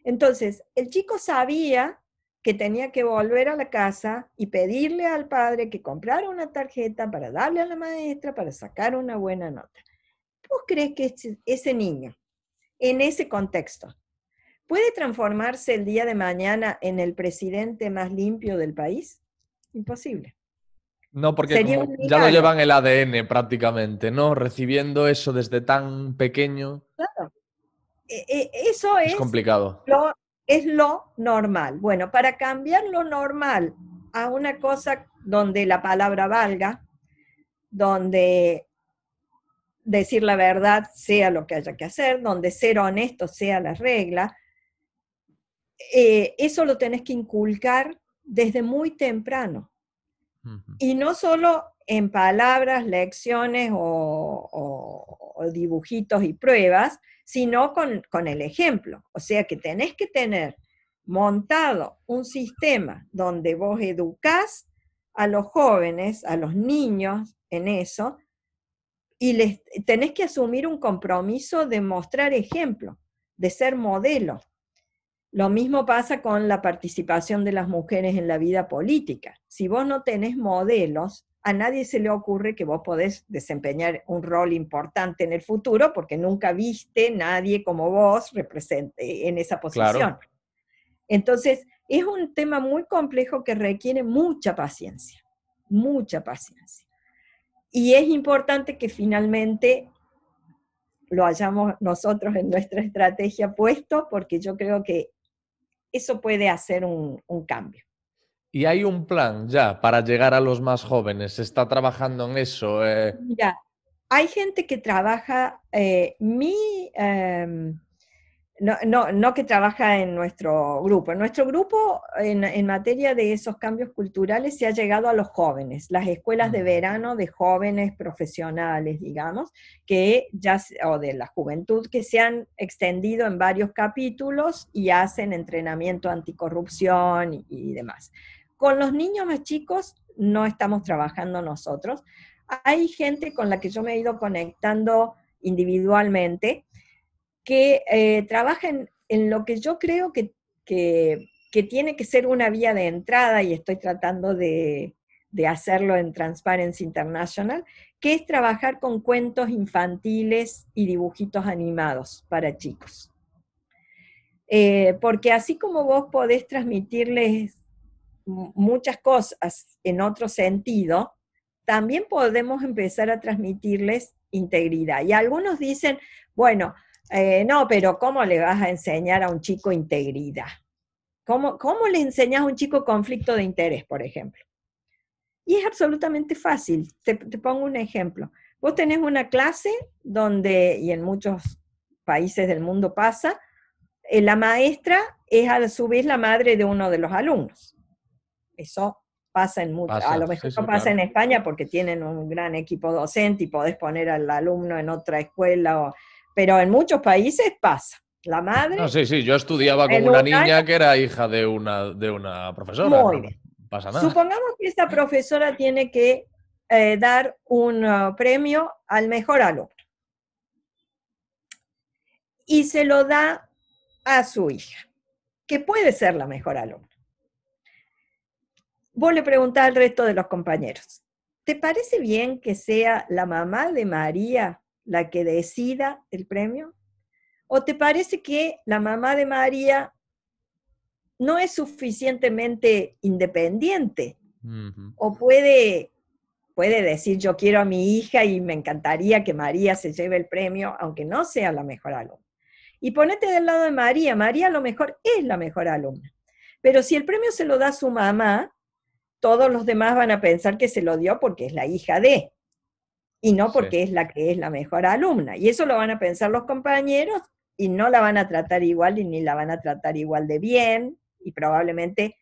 Entonces, el chico sabía que tenía que volver a la casa y pedirle al padre que comprara una tarjeta para darle a la maestra para sacar una buena nota. ¿Vos crees que ese niño, en ese contexto, puede transformarse el día de mañana en el presidente más limpio del país? Imposible. No, porque ya lo llevan el ADN prácticamente, ¿no? Recibiendo eso desde tan pequeño. Claro. E, e, eso es, es complicado es lo normal. Bueno, para cambiar lo normal a una cosa donde la palabra valga, donde decir la verdad sea lo que haya que hacer, donde ser honesto sea la regla, eh, eso lo tenés que inculcar desde muy temprano. Y no solo en palabras, lecciones o dibujitos y pruebas, sino con, el ejemplo. O sea que tenés que tener montado un sistema donde vos educás a los jóvenes, a los niños en eso, y les, tenés que asumir un compromiso de mostrar ejemplo, de ser modelo. Lo mismo pasa con la participación de las mujeres en la vida política. Si vos no tenés modelos, a nadie se le ocurre que vos podés desempeñar un rol importante en el futuro porque nunca viste nadie como vos represente en esa posición. Entonces, es un tema muy complejo que requiere mucha paciencia, mucha paciencia. Y es importante que finalmente lo hayamos nosotros en nuestra estrategia puesto, porque yo creo que eso puede hacer un, un cambio. ¿Y hay un plan ya para llegar a los más jóvenes? ¿Se está trabajando en eso? Eh... Mira, hay gente que trabaja, eh, mi, em, no, no, que trabaja en nuestro grupo. En nuestro grupo, en, materia de esos cambios culturales, se ha llegado a los jóvenes, las escuelas de mm. verano de jóvenes profesionales, digamos, que ya, o de la juventud, que se han extendido en varios capítulos y hacen entrenamiento anticorrupción y demás. Con los niños más chicos no estamos trabajando nosotros. Hay gente con la que yo me he ido conectando individualmente que eh, trabaja en, lo que yo creo que, tiene que ser una vía de entrada y estoy tratando de, hacerlo en Transparency International, que es trabajar con cuentos infantiles y dibujitos animados para chicos. Eh, porque así como vos podés transmitirles muchas cosas en otro sentido, también podemos empezar a transmitirles integridad. Y algunos dicen, bueno, Eh, no, pero ¿cómo le vas a enseñar a un chico integridad? ¿Cómo, ¿Cómo le enseñas a un chico conflicto de interés, por ejemplo? Y es absolutamente fácil. Te, pongo un ejemplo. Vos tenés una clase donde, y en muchos países del mundo pasa, eh, la maestra es a su vez la madre de uno de los alumnos. Eso pasa en muchos, a lo mejor no pasa en España porque tienen un gran equipo docente y podés poner al alumno en otra escuela, o, pero en muchos países pasa. La madre. No, sí, sí, yo estudiaba con una niña que era hija de una, de una profesora. Muy bien. Supongamos que esta profesora tiene que eh, dar un uh, premio al mejor alumno. Y se lo da a su hija, que puede ser la mejor alumna. Vos le preguntás al resto de los compañeros, ¿te parece bien que sea la mamá de María la que decida el premio? ¿O te parece que la mamá de María no es suficientemente independiente o puede, puede decir yo quiero a mi hija y me encantaría que María se lleve el premio, aunque no sea la mejor alumna. Y ponete del lado de María, María a lo mejor es la mejor alumna. Pero si el premio se lo da su mamá, todos los demás van a pensar que se lo dio porque es la hija de, y no porque es la que es la mejor alumna. Y eso lo van a pensar los compañeros y no la van a tratar igual y ni la van a tratar igual de bien y probablemente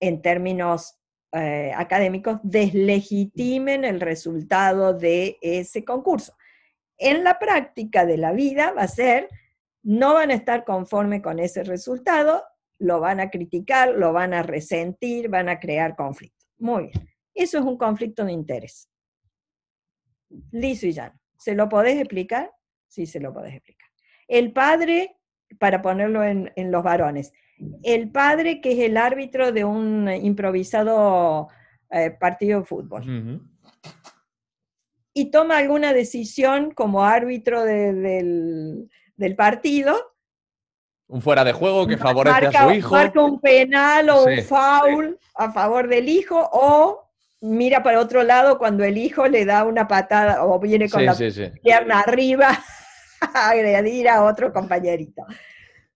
en términos eh, académicos deslegitimen el resultado de ese concurso. En la práctica de la vida va a ser, no van a estar conforme con ese resultado, lo van a criticar, lo van a resentir, van a crear conflicto. Muy bien. Eso es un conflicto de interés. Liso y llano. ¿Se lo podés explicar? Sí, se lo podés explicar. El padre, para ponerlo en los varones, el padre que es el árbitro de un improvisado eh, partido de fútbol. Y toma alguna decisión como árbitro del, partido. Un fuera de juego que favorece a su hijo. Marca un penal o un foul a favor del hijo o mira para otro lado cuando el hijo le da una patada o viene con la pierna arriba a agredir a otro compañerito.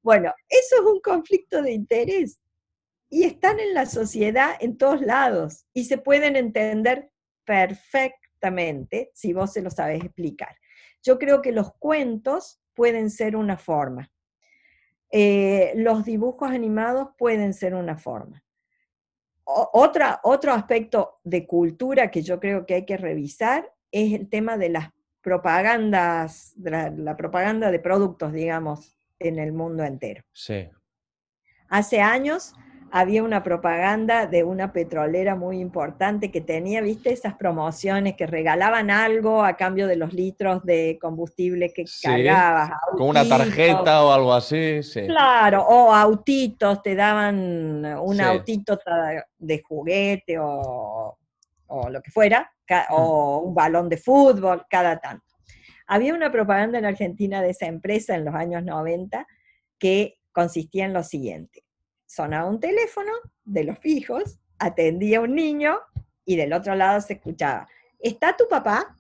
Bueno, eso es un conflicto de interés y están en la sociedad en todos lados y se pueden entender perfectamente si vos se lo sabes explicar. Yo creo que los cuentos pueden ser una forma. Eh, los dibujos animados pueden ser una forma. otra, otro aspecto de cultura que yo creo que hay que revisar es el tema de las propagandas, la propaganda de productos, digamos, en el mundo entero. Sí. Hace años había una propaganda de una petrolera muy importante que tenía, viste, esas promociones que regalaban algo a cambio de los litros de combustible que cargabas. Con una tarjeta o algo así, sí. Claro, o autitos, te daban un autito de juguete o, o lo que fuera, o mm. un balón de fútbol, cada tanto. Había una propaganda en Argentina de esa empresa en los años 90 que consistía en lo siguiente. Sonaba un teléfono de los fijos, atendía un niño y del otro lado se escuchaba, ¿está tu papá?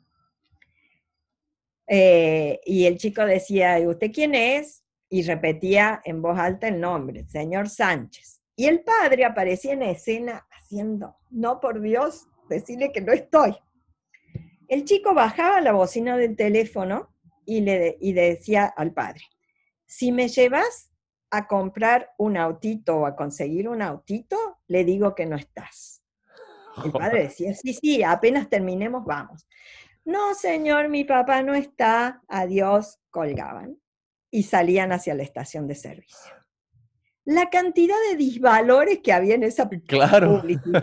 Eh, y el chico decía, ¿y usted quién es? Y repetía en voz alta el nombre, señor Sánchez. Y el padre aparecía en escena haciendo, no por Dios, decirle que no estoy. El chico bajaba la bocina del teléfono y le, decía al padre, si me llevas a comprar un autito o a conseguir un autito, le digo que no estás. El padre decía, sí, sí, apenas terminemos, vamos. No, señor, mi papá no está, adiós, colgaban y salían hacia la estación de servicio la cantidad de disvalores que había en esa claro, publicidad.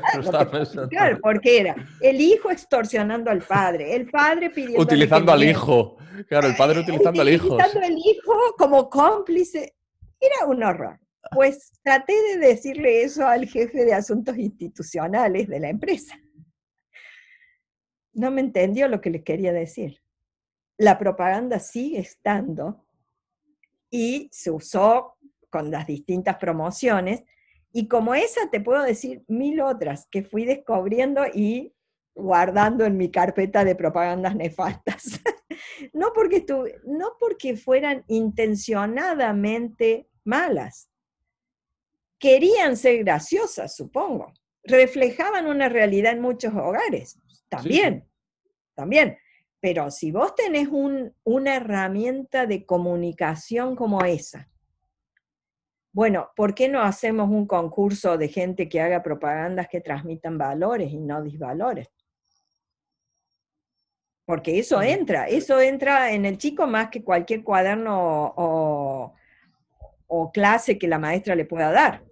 claro, porque era el hijo extorsionando al padre, el padre pidiendo... Utilizando al hijo, claro, el padre utilizando al hijo. Utilizando al hijo como cómplice. Era un horror. Pues traté de decirle eso al jefe de asuntos institucionales de la empresa. No me entendió lo que les quería decir. La propaganda sigue estando y se usó con las distintas promociones. Y como esa te puedo decir mil otras que fui descubriendo y guardando en mi carpeta de propagandas nefastas. no porque, no porque fueran intencionadamente malas. Querían ser graciosas, supongo. Reflejaban una realidad en muchos hogares. También, también. Pero si vos tenés una herramienta de comunicación como esa, bueno, ¿por qué no hacemos un concurso de gente que haga propagandas que transmitan valores y no disvalores? Porque eso entra, eso entra en el chico más que cualquier cuaderno o, clase que la maestra le pueda dar.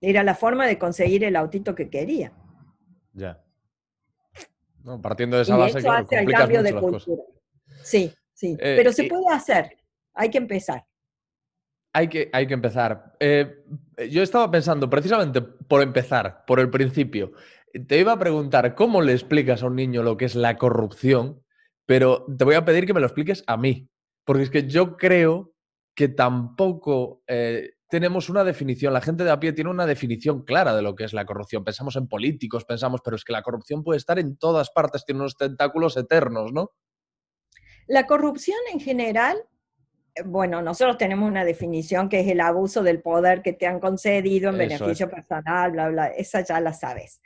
Era la forma de conseguir el autito que quería. Ya. partiendo de esa base, eso hace el cambio de cultura. Sí, sí. Eh, Pero se puede hacer. Hay que empezar. Hay que, hay que empezar. Eh, yo estaba pensando, precisamente por empezar, por el principio, te iba a preguntar cómo le explicas a un niño lo que es la corrupción, pero te voy a pedir que me lo expliques a mí, porque es que yo creo que tampoco eh, tenemos una definición, la gente de a pie tiene una definición clara de lo que es la corrupción. Pensamos en políticos, pensamos, pero es que la corrupción puede estar en todas partes, tiene unos tentáculos eternos, ¿no? La corrupción en general bueno, nosotros tenemos una definición que es el abuso del poder que te han concedido en beneficio personal, bla, bla, esa ya la sabes.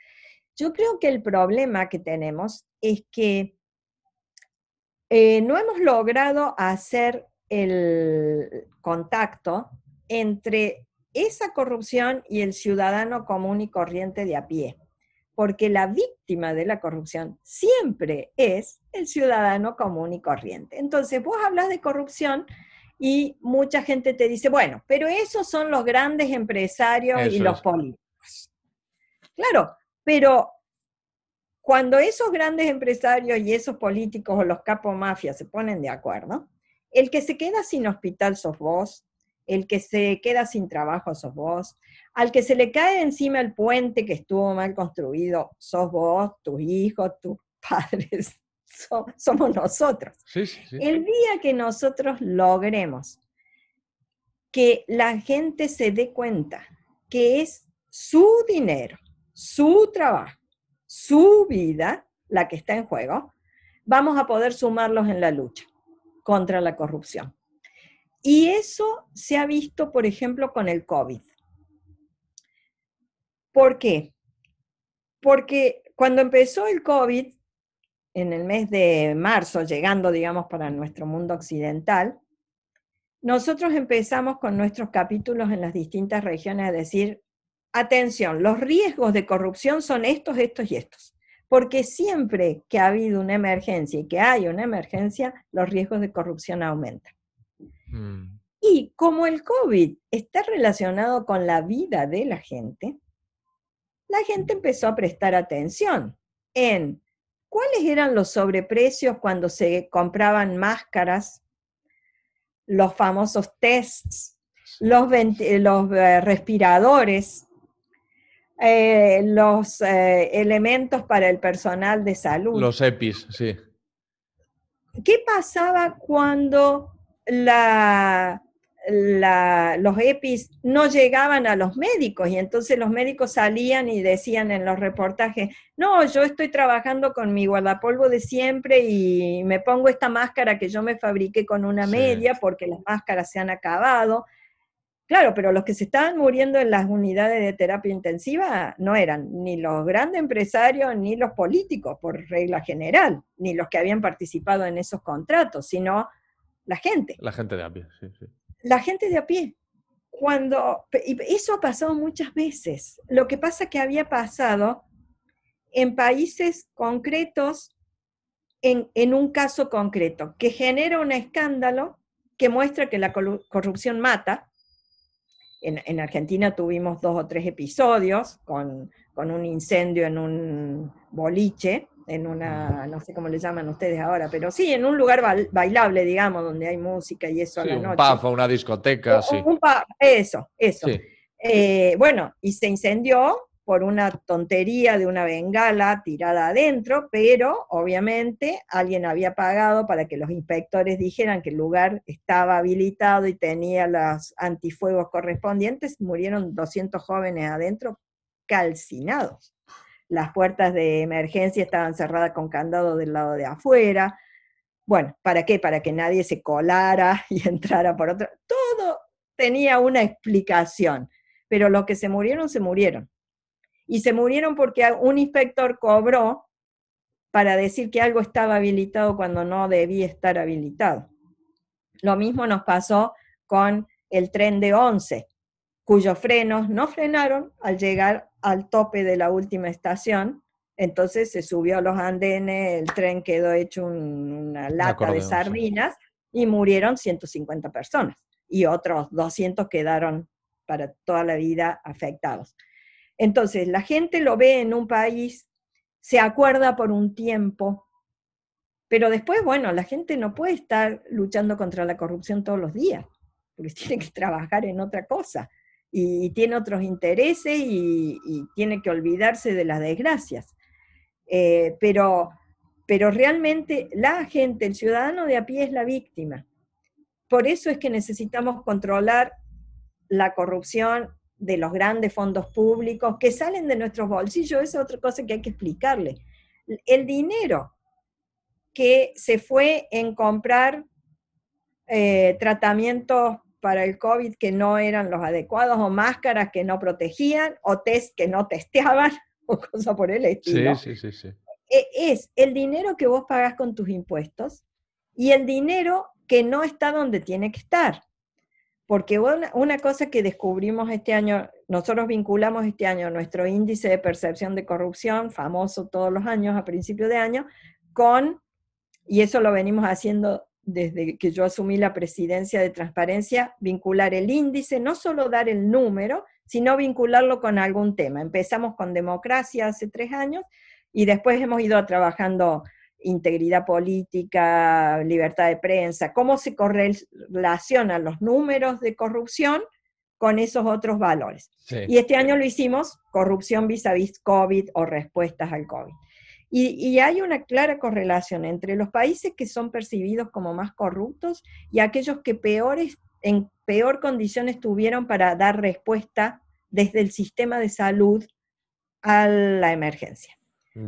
Yo creo que el problema que tenemos es que eh, no hemos logrado hacer el contacto entre esa corrupción y el ciudadano común y corriente de a pie, porque la víctima de la corrupción siempre es el ciudadano común y corriente. Entonces, vos hablas de corrupción y mucha gente te dice, bueno, pero esos son los grandes empresarios y los políticos. Claro, pero cuando esos grandes empresarios y esos políticos o los capos mafias se ponen de acuerdo, el que se queda sin hospital sos vos, el que se queda sin trabajo sos vos, al que se le cae encima el puente que estuvo mal construido sos vos, tus hijos, tus padres, somos nosotros. El día que nosotros logremos que la gente se dé cuenta que es su dinero, su trabajo, su vida la que está en juego, vamos a poder sumarlos en la lucha contra la corrupción. Y eso se ha visto, por ejemplo, con el COVID. ¿Por qué? Porque cuando empezó el COVID, en el mes de marzo, llegando, digamos, para nuestro mundo occidental, nosotros empezamos con nuestros capítulos en las distintas regiones a decir, atención, los riesgos de corrupción son estos, estos y estos. Porque siempre que ha habido una emergencia y que hay una emergencia, los riesgos de corrupción aumentan. Mm. Y como el COVID está relacionado con la vida de la gente, la gente empezó a prestar atención en ¿Cuáles eran los sobreprecios cuando se compraban máscaras, los famosos tests, los, eh, respiradores, eh, los eh, elementos para el personal de salud? Los EPIs, sí. ¿Qué pasaba cuando la, los EPIs no llegaban a los médicos y entonces los médicos salían y decían en los reportajes, no, yo estoy trabajando con mi guardapolvo de siempre y me pongo esta máscara que yo me fabriqué con una media porque las máscaras se han acabado. Claro, pero los que se estaban muriendo en las unidades de terapia intensiva no eran ni los grandes empresarios ni los políticos, por regla general, ni los que habían participado en esos contratos, sino la gente. La gente de a pie, sí, sí la gente de a pie. Cuando, y eso ha pasado muchas veces. Lo que pasa que había pasado en países concretos, en, en un caso concreto, que genera un escándalo que muestra que la corrupción mata. En, en, Argentina tuvimos dos o tres episodios con, con un incendio en un boliche, en una, no sé cómo le llaman ustedes ahora, pero sí, en un lugar bailable, digamos, donde hay música y eso a la noche. Un una discoteca, sí. eso, eso. Eh, bueno, y se incendió por una tontería de una bengala tirada adentro, pero obviamente alguien había pagado para que los inspectores dijeran que el lugar estaba habilitado y tenía los antifuegos correspondientes, murieron 200 jóvenes adentro calcinados las puertas de emergencia estaban cerradas con candado del lado de afuera. Bueno, ¿para qué? Para que nadie se colara y entrara por otro. Todo tenía una explicación, pero los que se murieron, se murieron. Y se murieron porque un inspector cobró para decir que algo estaba habilitado cuando no debía estar habilitado. Lo mismo nos pasó con el tren de 11, cuyos frenos no frenaron al llegar al tope de la última estación. Entonces se subió a los andenes, el tren quedó hecho una lata de sardinas y murieron 150 personas y otros 200 quedaron para toda la vida afectados. Entonces, la gente lo ve en un país, se acuerda por un tiempo, pero después, bueno, la gente no puede estar luchando contra la corrupción todos los días, porque tiene que trabajar en otra cosa y, tiene otros intereses y, tiene que olvidarse de las desgracias. Eh, pero, pero realmente la gente, el ciudadano de a pie es la víctima. Por eso es que necesitamos controlar la corrupción de los grandes fondos públicos que salen de nuestros bolsillos, es otra cosa que hay que explicarle. El dinero que se fue en comprar eh, tratamientos para el COVID que no eran los adecuados, o máscaras que no protegían, o test que no testeaban, o cosas por el estilo. Sí, sí, sí, e, es el dinero que vos pagás con tus impuestos y el dinero que no está donde tiene que estar. Porque una, cosa que descubrimos este año, nosotros vinculamos este año nuestro índice de percepción de corrupción, famoso todos los años a principio de año, con, y eso lo venimos haciendo desde que yo asumí la presidencia de transparencia, vincular el índice, no solo dar el número, sino vincularlo con algún tema. Empezamos con democracia hace tres años y después hemos ido trabajando integridad política, libertad de prensa, cómo se correlacionan los números de corrupción con esos otros valores. Y este año lo hicimos, corrupción vis a vis COVID o respuestas al COVID. Y, hay una clara correlación entre los países que son percibidos como más corruptos y aquellos que peores, en peor condiciones tuvieron para dar respuesta desde el sistema de salud a la emergencia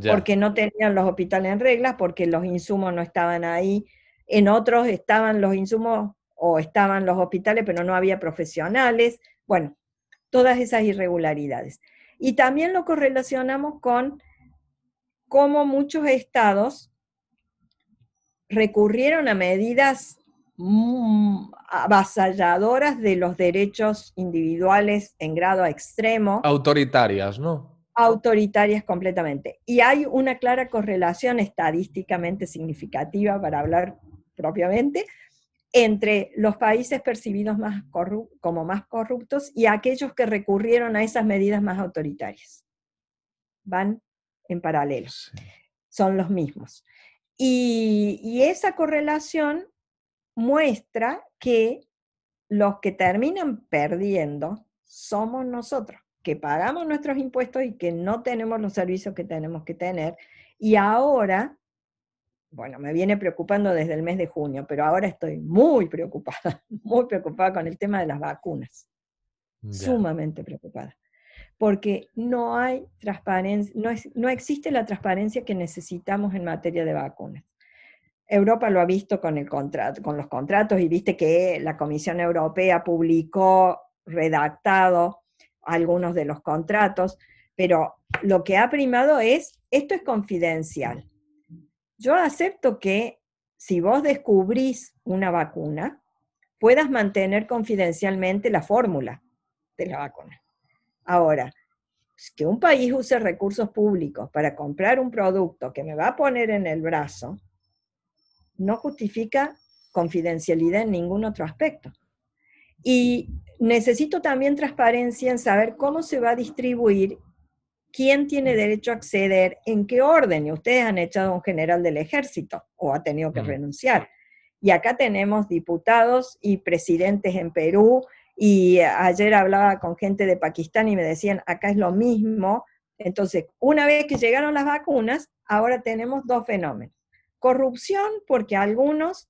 porque no tenían los hospitales en reglas, porque los insumos no estaban ahí. En otros estaban los insumos o estaban los hospitales, pero no había profesionales. Bueno, todas esas irregularidades. Y también lo correlacionamos con cómo muchos estados recurrieron a medidas mm, avasalladoras de los derechos individuales en grado extremo. Autoritarias, ¿no? Autoritarias completamente. Y hay una clara correlación estadísticamente significativa, para hablar propiamente, entre los países percibidos más como más corruptos y aquellos que recurrieron a esas medidas más autoritarias. Van en paralelo, son los mismos. Y, y esa correlación muestra que los que terminan perdiendo somos nosotros que pagamos nuestros impuestos y que no tenemos los servicios que tenemos que tener. Y ahora, bueno, me viene preocupando desde el mes de junio, pero ahora estoy muy preocupada, muy preocupada con el tema de las vacunas. Sumamente preocupada. Porque no hay transparencia, no, no existe la transparencia que necesitamos en materia de vacunas. Europa lo ha visto con, el contrato, con los contratos y viste que la Comisión Europea publicó redactado algunos de los contratos, pero lo que ha primado es, esto es confidencial. Yo acepto que si vos descubrís una vacuna, puedas mantener confidencialmente la fórmula de la vacuna. Ahora, que un país use recursos públicos para comprar un producto que me va a poner en el brazo, no justifica confidencialidad en ningún otro aspecto. Y necesito también transparencia en saber cómo se va a distribuir, quién tiene derecho a acceder, en qué orden. Y ustedes han echado a un general del ejército o ha tenido que renunciar. Y acá tenemos diputados y presidentes en Perú. Y ayer hablaba con gente de Pakistán y me decían, acá es lo mismo. Entonces, una vez que llegaron las vacunas, ahora tenemos dos fenómenos. Corrupción, porque algunos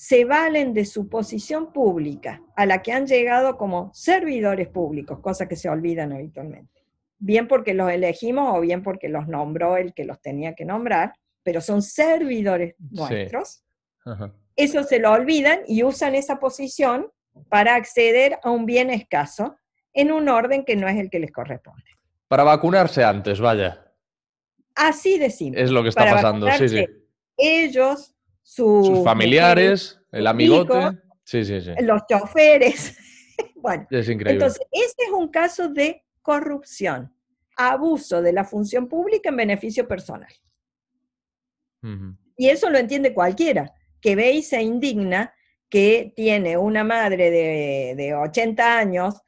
se valen de su posición pública, a la que han llegado como servidores públicos, cosa que se olvidan habitualmente. bien porque los elegimos o bien porque los nombró el que los tenía que nombrar, pero son servidores nuestros. Eso se lo olvidan y usan esa posición para acceder a un bien escaso en un orden que no es el que les corresponde. Para vacunarse antes, vaya. Así de simple. Es lo que está pasando, sí, sí. Ellos, sus, familiares, el amigote, sí, sí, sí. los choferes. bueno, es increíble. Entonces, este es un caso de corrupción, abuso de la función pública en beneficio personal. Y eso lo entiende cualquiera, que ve y se indigna que tiene una madre de, de 80 años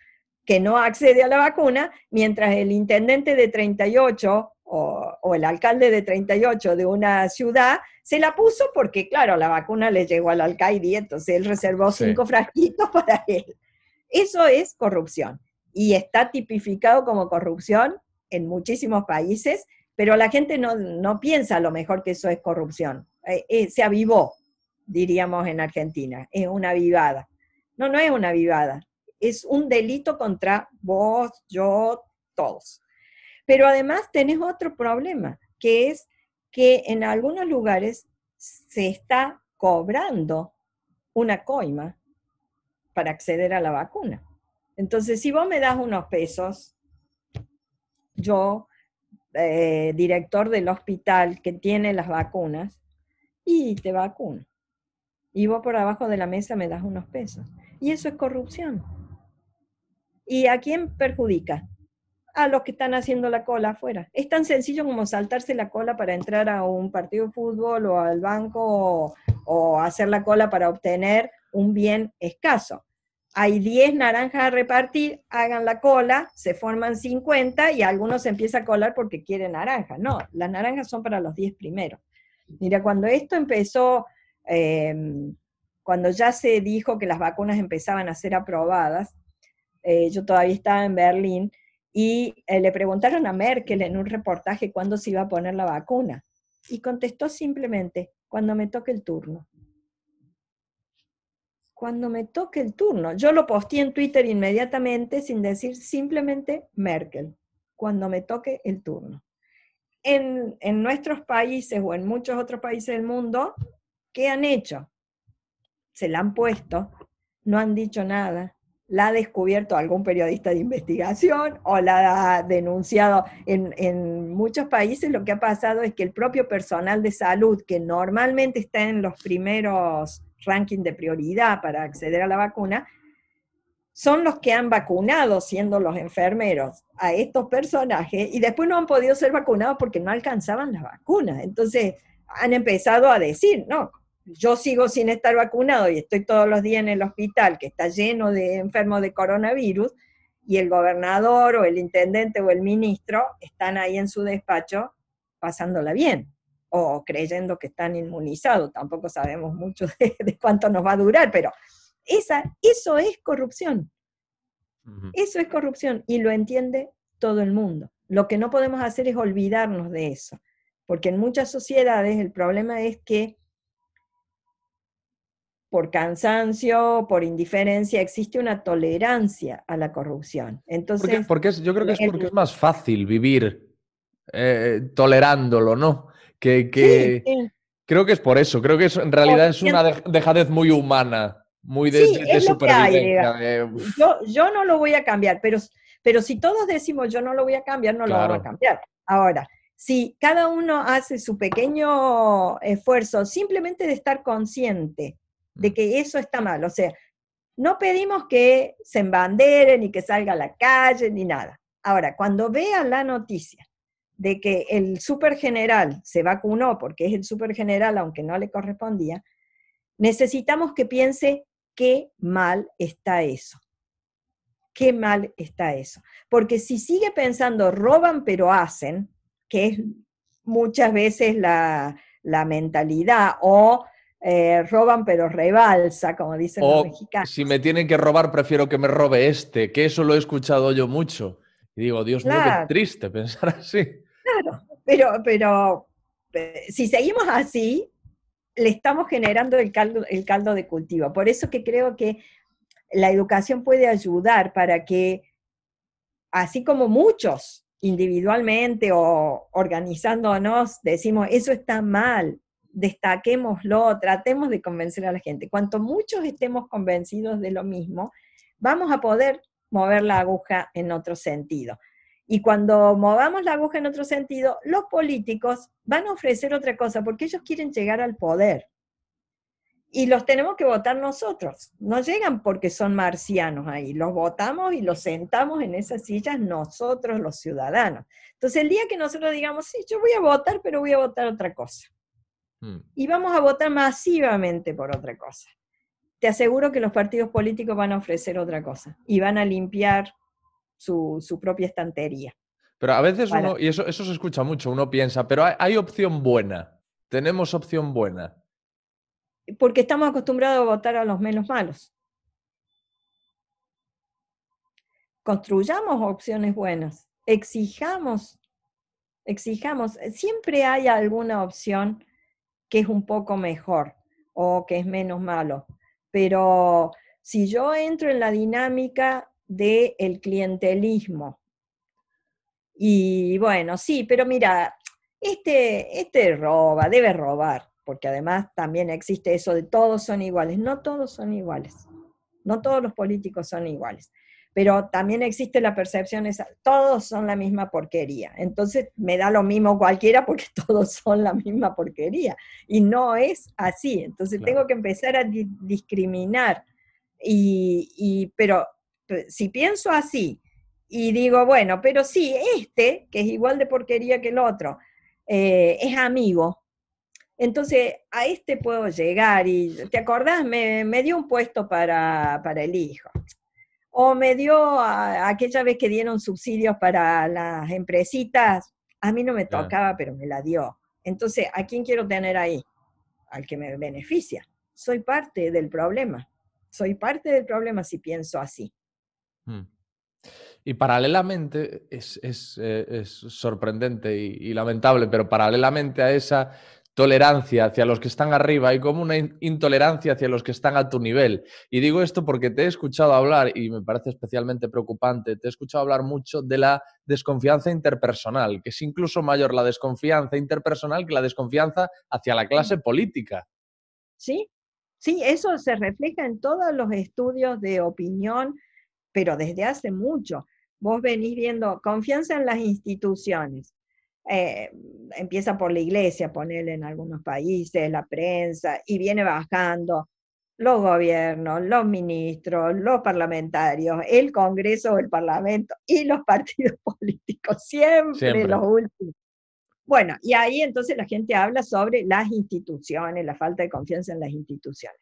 que no accede a la vacuna, mientras el intendente de 38 o, el alcalde de 38 de una ciudad se la puso porque, claro, la vacuna le llegó al alcaide, entonces él reservó cinco frasquitos para él. Eso es corrupción y está tipificado como corrupción en muchísimos países, pero la gente no, piensa a lo mejor que eso es corrupción. Eh, eh, se avivó, diríamos en Argentina, es una avivada. No, no es una avivada, es un delito contra vos, yo, todos. Pero además tenés otro problema, que es que en algunos lugares se está cobrando una coima para acceder a la vacuna. Entonces, si vos me das unos pesos, yo, eh, director del hospital que tiene las vacunas, y te vacuno. Y vos por abajo de la mesa me das unos pesos. Y eso es corrupción. ¿Y a quién perjudica? A los que están haciendo la cola afuera. Es tan sencillo como saltarse la cola para entrar a un partido de fútbol o al banco o, hacer la cola para obtener un bien escaso. Hay 10 naranjas a repartir, hagan la cola, se forman 50 y algunos se empieza a colar porque quieren naranja. No, las naranjas son para los 10 primeros. Mira, cuando esto empezó, em, cuando ya se dijo que las vacunas empezaban a ser aprobadas, eh, yo todavía estaba en Berlín, y eh, le preguntaron a Merkel en un reportaje cuándo se iba a poner la vacuna. Y contestó simplemente, cuando me toque el turno. Cuando me toque el turno. Yo lo posté en Twitter inmediatamente sin decir simplemente Merkel, cuando me toque el turno. En, en nuestros países o en muchos otros países del mundo, ¿qué han hecho? Se la han puesto, no han dicho nada, la ha descubierto algún periodista de investigación o la ha denunciado. En, muchos países lo que ha pasado es que el propio personal de salud, que normalmente está en los primeros rankings de prioridad para acceder a la vacuna, son los que han vacunado, siendo los enfermeros, a estos personajes y después no han podido ser vacunados porque no alcanzaban las vacunas. Entonces han empezado a decir, no, yo sigo sin estar vacunado y estoy todos los días en el hospital que está lleno de enfermos de coronavirus, y el gobernador o el intendente o el ministro están ahí en su despacho pasándola bien o creyendo que están inmunizados. Tampoco sabemos mucho de, cuánto nos va a durar, pero esa, eso es corrupción. Eso es corrupción y lo entiende todo el mundo. Lo que no podemos hacer es olvidarnos de eso, porque en muchas sociedades el problema es que por cansancio, por indiferencia, existe una tolerancia a la corrupción. Entonces, porque, yo creo que es porque es más fácil vivir eh, tolerándolo, ¿no? Que, Creo que es por eso, creo que en realidad es una dejadez muy humana, muy de, supervivencia. Yo, no lo voy a cambiar, pero, pero si todos decimos yo no lo voy a cambiar, no lo vamos a cambiar. Ahora, si cada uno hace su pequeño esfuerzo simplemente de estar consciente de que eso está mal. O sea, no pedimos que se embanderen ni que salga a la calle ni nada. Ahora, cuando vea la noticia de que el supergeneral se vacunó porque es el supergeneral aunque no le correspondía, necesitamos que piense qué mal está eso. Qué mal está eso. Porque si sigue pensando roban pero hacen, que es muchas veces la, la mentalidad, o eh, roban pero rebalsa, como dicen los mexicanos. Si me tienen que robar, prefiero que me robe este, que eso lo he escuchado yo mucho. Y digo, Dios mío, qué triste pensar así. Claro, pero, pero si seguimos así, le estamos generando el caldo, el caldo de cultivo. Por eso que creo que la educación puede ayudar para que, así como muchos individualmente o organizándonos, decimos, eso está mal, destaquémoslo, tratemos de convencer a la gente. Cuanto muchos estemos convencidos de lo mismo, vamos a poder mover la aguja en otro sentido. Y cuando movamos la aguja en otro sentido, los políticos van a ofrecer otra cosa, porque ellos quieren llegar al poder. Y los tenemos que votar nosotros. No llegan porque son marcianos ahí. Los votamos y los sentamos en esas sillas nosotros, los ciudadanos. Entonces, el día que nosotros digamos, sí, yo voy a votar, pero voy a votar otra cosa. Hmm. Y vamos a votar masivamente por otra cosa. Te aseguro que los partidos políticos van a ofrecer otra cosa y van a limpiar su, propia estantería. Pero a veces uno, y eso, eso se escucha mucho, uno piensa, pero hay, opción buena, tenemos opción buena. Porque estamos acostumbrados a votar a los menos malos. Construyamos opciones buenas, exijamos, exijamos, siempre hay alguna opción que es un poco mejor o que es menos malo, pero si yo entro en la dinámica del clientelismo. Y bueno, sí, pero mira, este, este roba, debe robar, porque además también existe eso de todos son iguales. No todos son iguales, no todos los políticos son iguales, pero también existe la percepción esa, todos son la misma porquería. Entonces me da lo mismo cualquiera porque todos son la misma porquería. Y no es así. Entonces tengo que empezar a discriminar. Y, y, pero si pienso así y digo, bueno, pero sí, este, que es igual de porquería que el otro, eh, es amigo, entonces a este puedo llegar y, ¿te acordás? Me, dio un puesto para, el hijo. O me dio aquella vez que dieron subsidios para las empresitas, a mí no me tocaba, pero me la dio. Entonces, ¿a quién quiero tener ahí? Al que me beneficia. Soy parte del problema. Soy parte del problema si pienso así. Mm. Y paralelamente, es, eh, sorprendente y, lamentable, pero paralelamente a esa tolerancia hacia los que están arriba hay como una intolerancia hacia los que están a tu nivel. Y digo esto porque te he escuchado hablar, y me parece especialmente preocupante, te he escuchado hablar mucho de la desconfianza interpersonal, que es incluso mayor la desconfianza interpersonal que la desconfianza hacia la clase política. Sí, sí, eso se refleja en todos los estudios de opinión pero desde hace mucho. Vos venís viendo confianza en las instituciones. Eh, empieza por la iglesia, ponerle en algunos países, la prensa, y viene bajando los gobiernos, los ministros, los parlamentarios, el Congreso, el Parlamento y los partidos políticos, siempre, siempre, los últimos. Bueno, y ahí entonces la gente habla sobre las instituciones, la falta de confianza en las instituciones.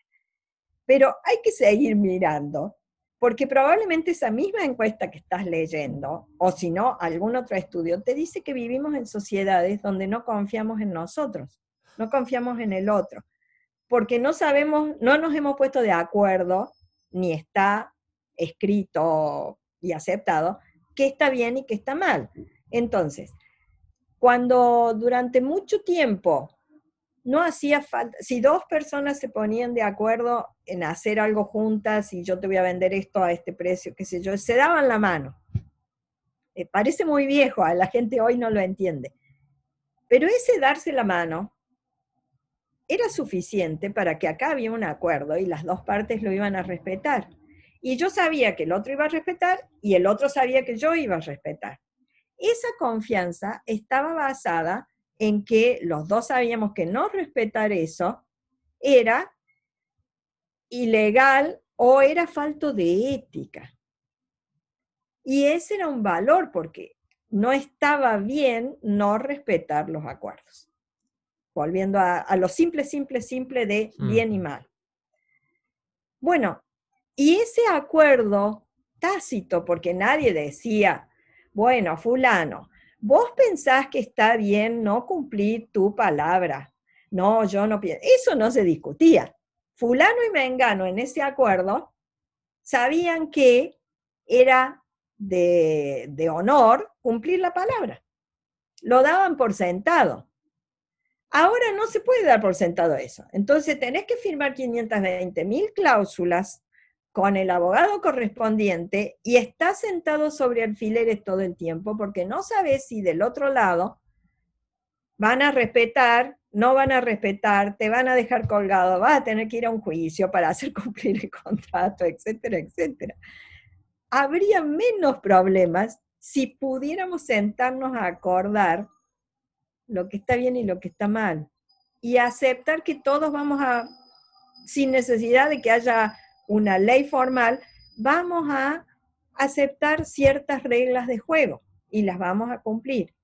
Pero hay que seguir mirando porque probablemente esa misma encuesta que estás leyendo, o si no, algún otro estudio, te dice que vivimos en sociedades donde no confiamos en nosotros, no confiamos en el otro, porque no sabemos, no nos hemos puesto de acuerdo, ni está escrito y aceptado, qué está bien y qué está mal. Entonces, cuando durante mucho tiempo no hacía falta, si dos personas se ponían de acuerdo en hacer algo juntas y yo te voy a vender esto a este precio, qué sé yo, se daban la mano. Eh, parece muy viejo, a la gente hoy no lo entiende. Pero ese darse la mano era suficiente para que acá había un acuerdo y las dos partes lo iban a respetar. Y yo sabía que el otro iba a respetar y el otro sabía que yo iba a respetar. Esa confianza estaba basada en que los dos sabíamos que no respetar eso era ilegal o era falto de ética. Y ese era un valor porque no estaba bien no respetar los acuerdos. Volviendo a, lo simple, simple, simple de bien y mal. Bueno, y ese acuerdo tácito, porque nadie decía, bueno, fulano, Vos pensás que está bien no cumplir tu palabra. No, yo no pienso. Eso no se discutía. Fulano y Mengano en ese acuerdo sabían que era de, de honor cumplir la palabra. Lo daban por sentado. Ahora no se puede dar por sentado eso. Entonces tenés que firmar 520 mil cláusulas con el abogado correspondiente y estás sentado sobre alfileres todo el tiempo porque no sabes si del otro lado van a respetar, no van a respetar, te van a dejar colgado, vas a tener que ir a un juicio para hacer cumplir el contrato, etcétera, etcétera. Habría menos problemas si pudiéramos sentarnos a acordar lo que está bien y lo que está mal y aceptar que todos vamos a, sin necesidad de que haya una ley formal, vamos a aceptar ciertas reglas de juego y las vamos a cumplir.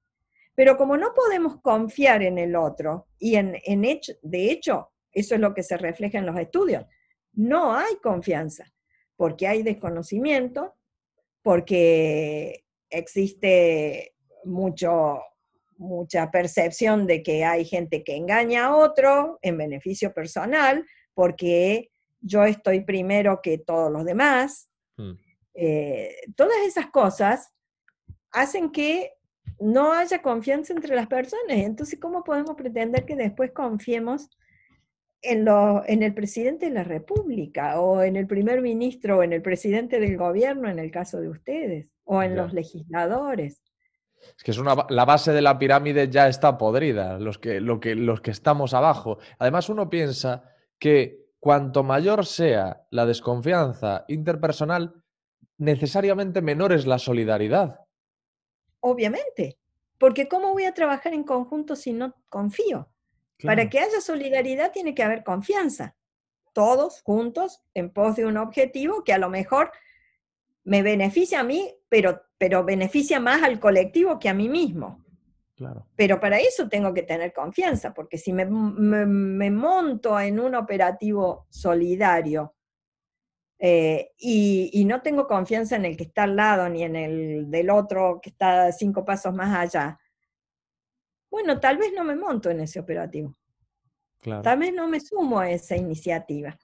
Pero como no podemos confiar en el otro, y en, hecho, de hecho, eso es lo que se refleja en los estudios, no hay confianza, porque hay desconocimiento, porque existe mucho, mucha percepción de que hay gente que engaña a otro en beneficio personal, porque yo estoy primero que todos los demás. Mm. Eh, todas esas cosas hacen que no haya confianza entre las personas. Entonces, ¿cómo podemos pretender que después confiemos en, lo, en el presidente de la República o en el primer ministro o en el presidente del gobierno, en el caso de ustedes, o en los legisladores? Es que es una, la base de la pirámide ya está podrida, los que, lo que, los que estamos abajo. Además, uno piensa que cuanto mayor sea la desconfianza interpersonal, necesariamente menor es la solidaridad. Obviamente, porque ¿cómo voy a trabajar en conjunto si no confío? Para que haya solidaridad tiene que haber confianza, todos juntos en pos de un objetivo que a lo mejor me beneficia a mí, pero, pero beneficia más al colectivo que a mí mismo. Pero para eso tengo que tener confianza, porque si me, monto en un operativo solidario eh, y, no tengo confianza en el que está al lado ni en el del otro que está cinco pasos más allá, bueno, tal vez no me monto en ese operativo. Tal vez no me sumo a esa iniciativa.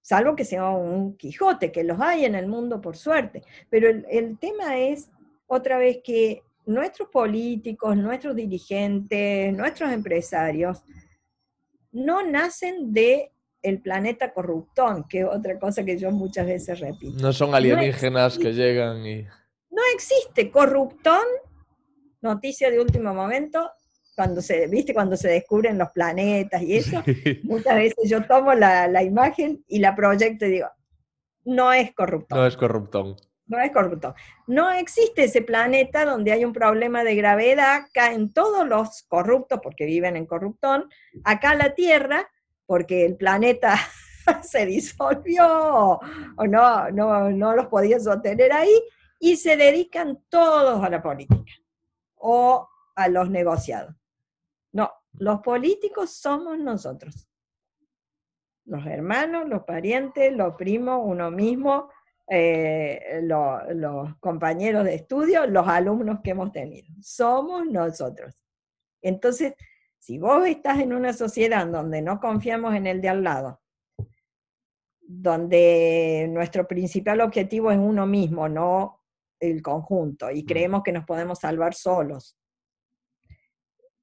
Salvo que sea un Quijote, que los hay en el mundo por suerte. Pero el tema es, otra vez, que nuestros políticos, nuestros dirigentes, nuestros empresarios, no nacen de el planeta corruptón, que es otra cosa que yo muchas veces repito. No son alienígenas que llegan y... No existe corruptón, noticia de último momento, cuando se, viste, cuando se descubren los planetas y eso, muchas veces yo tomo la, la, imagen y la proyecto y digo, no es corruptón. No es corruptón no es corrupto. No existe ese planeta donde hay un problema de gravedad, caen todos los corruptos porque viven en corruptón, acá la Tierra, porque el planeta se disolvió o no, no, no los podía sostener ahí, y se dedican todos a la política o a los negociados. No, los políticos somos nosotros. Los hermanos, los parientes, los primos, uno mismo, eh, los compañeros de estudio, los alumnos que hemos tenido. Somos nosotros. Entonces, si vos estás en una sociedad donde no confiamos en el de al lado, donde nuestro principal objetivo es uno mismo, no el conjunto, y mm. creemos que nos podemos salvar solos,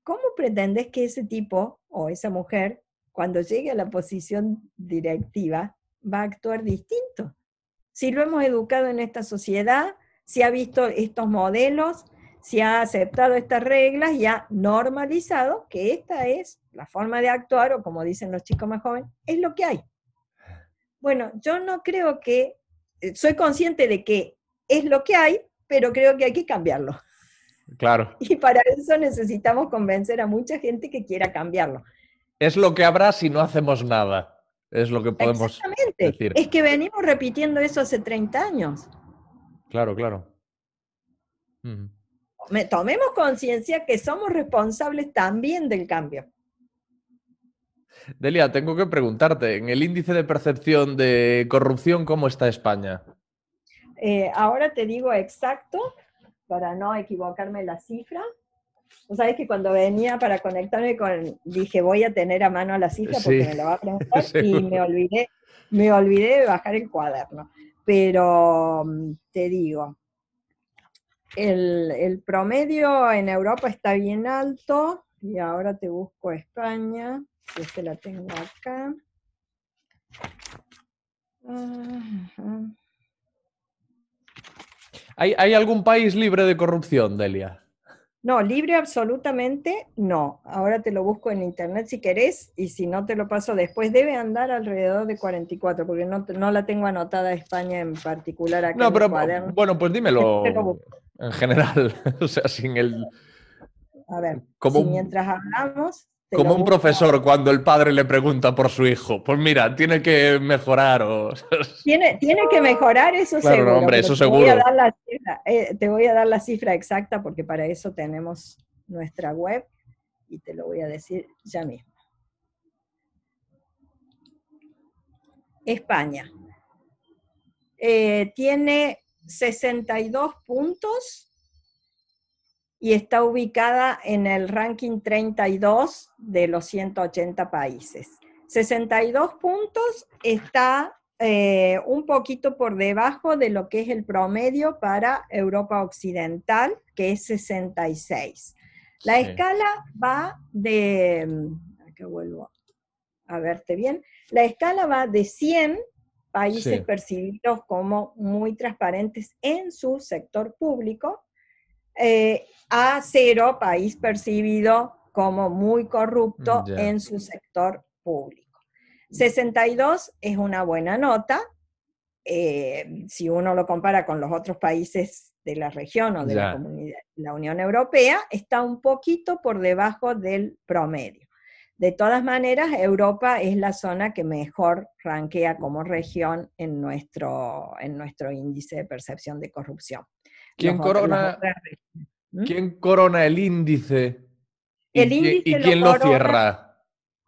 ¿cómo pretendes que ese tipo o esa mujer, cuando llegue a la posición directiva, va a actuar distinto? Si lo hemos educado en esta sociedad, si ha visto estos modelos, si ha aceptado estas reglas y ha normalizado que esta es la forma de actuar, o como dicen los chicos más jóvenes, es lo que hay. Bueno, yo no creo que, eh, soy consciente de que es lo que hay, pero creo que hay que cambiarlo. Claro. Y para eso necesitamos convencer a mucha gente que quiera cambiarlo. Es lo que habrá si no hacemos nada. Es lo que podemos decir. Es que venimos repitiendo eso hace 30 años. Claro, claro. Tomemos conciencia que somos responsables también del cambio. Delia, tengo que preguntarte, en el índice de percepción de corrupción, ¿cómo está España? Eh, ahora te digo exacto, para no equivocarme la cifra. Vos sabés que cuando venía para conectarme con, dije, voy a tener a mano la cifra porque me lo va a preguntar y me olvidé, me olvidé de bajar el cuaderno. Pero mm, te digo, el, el promedio en Europa está bien alto y ahora te busco España, si es que la tengo acá. ¿Hay, ¿Hay algún país libre de corrupción, Delia? No, libre absolutamente no. Ahora te lo busco en internet si querés y si no te lo paso después. Debe andar alrededor de 44 porque no, no la tengo anotada España en particular aquí. No, pero bueno, pues dímelo en general, o sea, sin el... A ver, como mientras hablamos, como un profesor cuando el padre le pregunta por su hijo, pues mira, tiene que mejorar o... Tiene, tiene que mejorar, eso seguro. hombre, eso te seguro. Voy a dar la cifra, eh, te voy a dar la cifra exacta porque para eso tenemos nuestra web y te lo voy a decir ya mismo. España. Eh, tiene 62 puntos y está ubicada en el ranking 32 de los 180 países. 62 puntos está eh, un poquito por debajo de lo que es el promedio para Europa Occidental, que es 66. La escala va de, mm, acá vuelvo a verte bien, la escala va de 100 países percibidos como muy transparentes en su sector público eh, a cero país percibido como muy corrupto en su sector público. 62 es una buena nota. Eh, si uno lo compara con los otros países de la región o de la, comunidad, la Unión Europea, está un poquito por debajo del promedio. De todas maneras, Europa es la zona que mejor rankea como región en nuestro, en nuestro índice de percepción de corrupción. ¿Quién corona, ¿Mm? ¿quién corona el índice? El ¿Y, índice ¿y quién lo, cierra?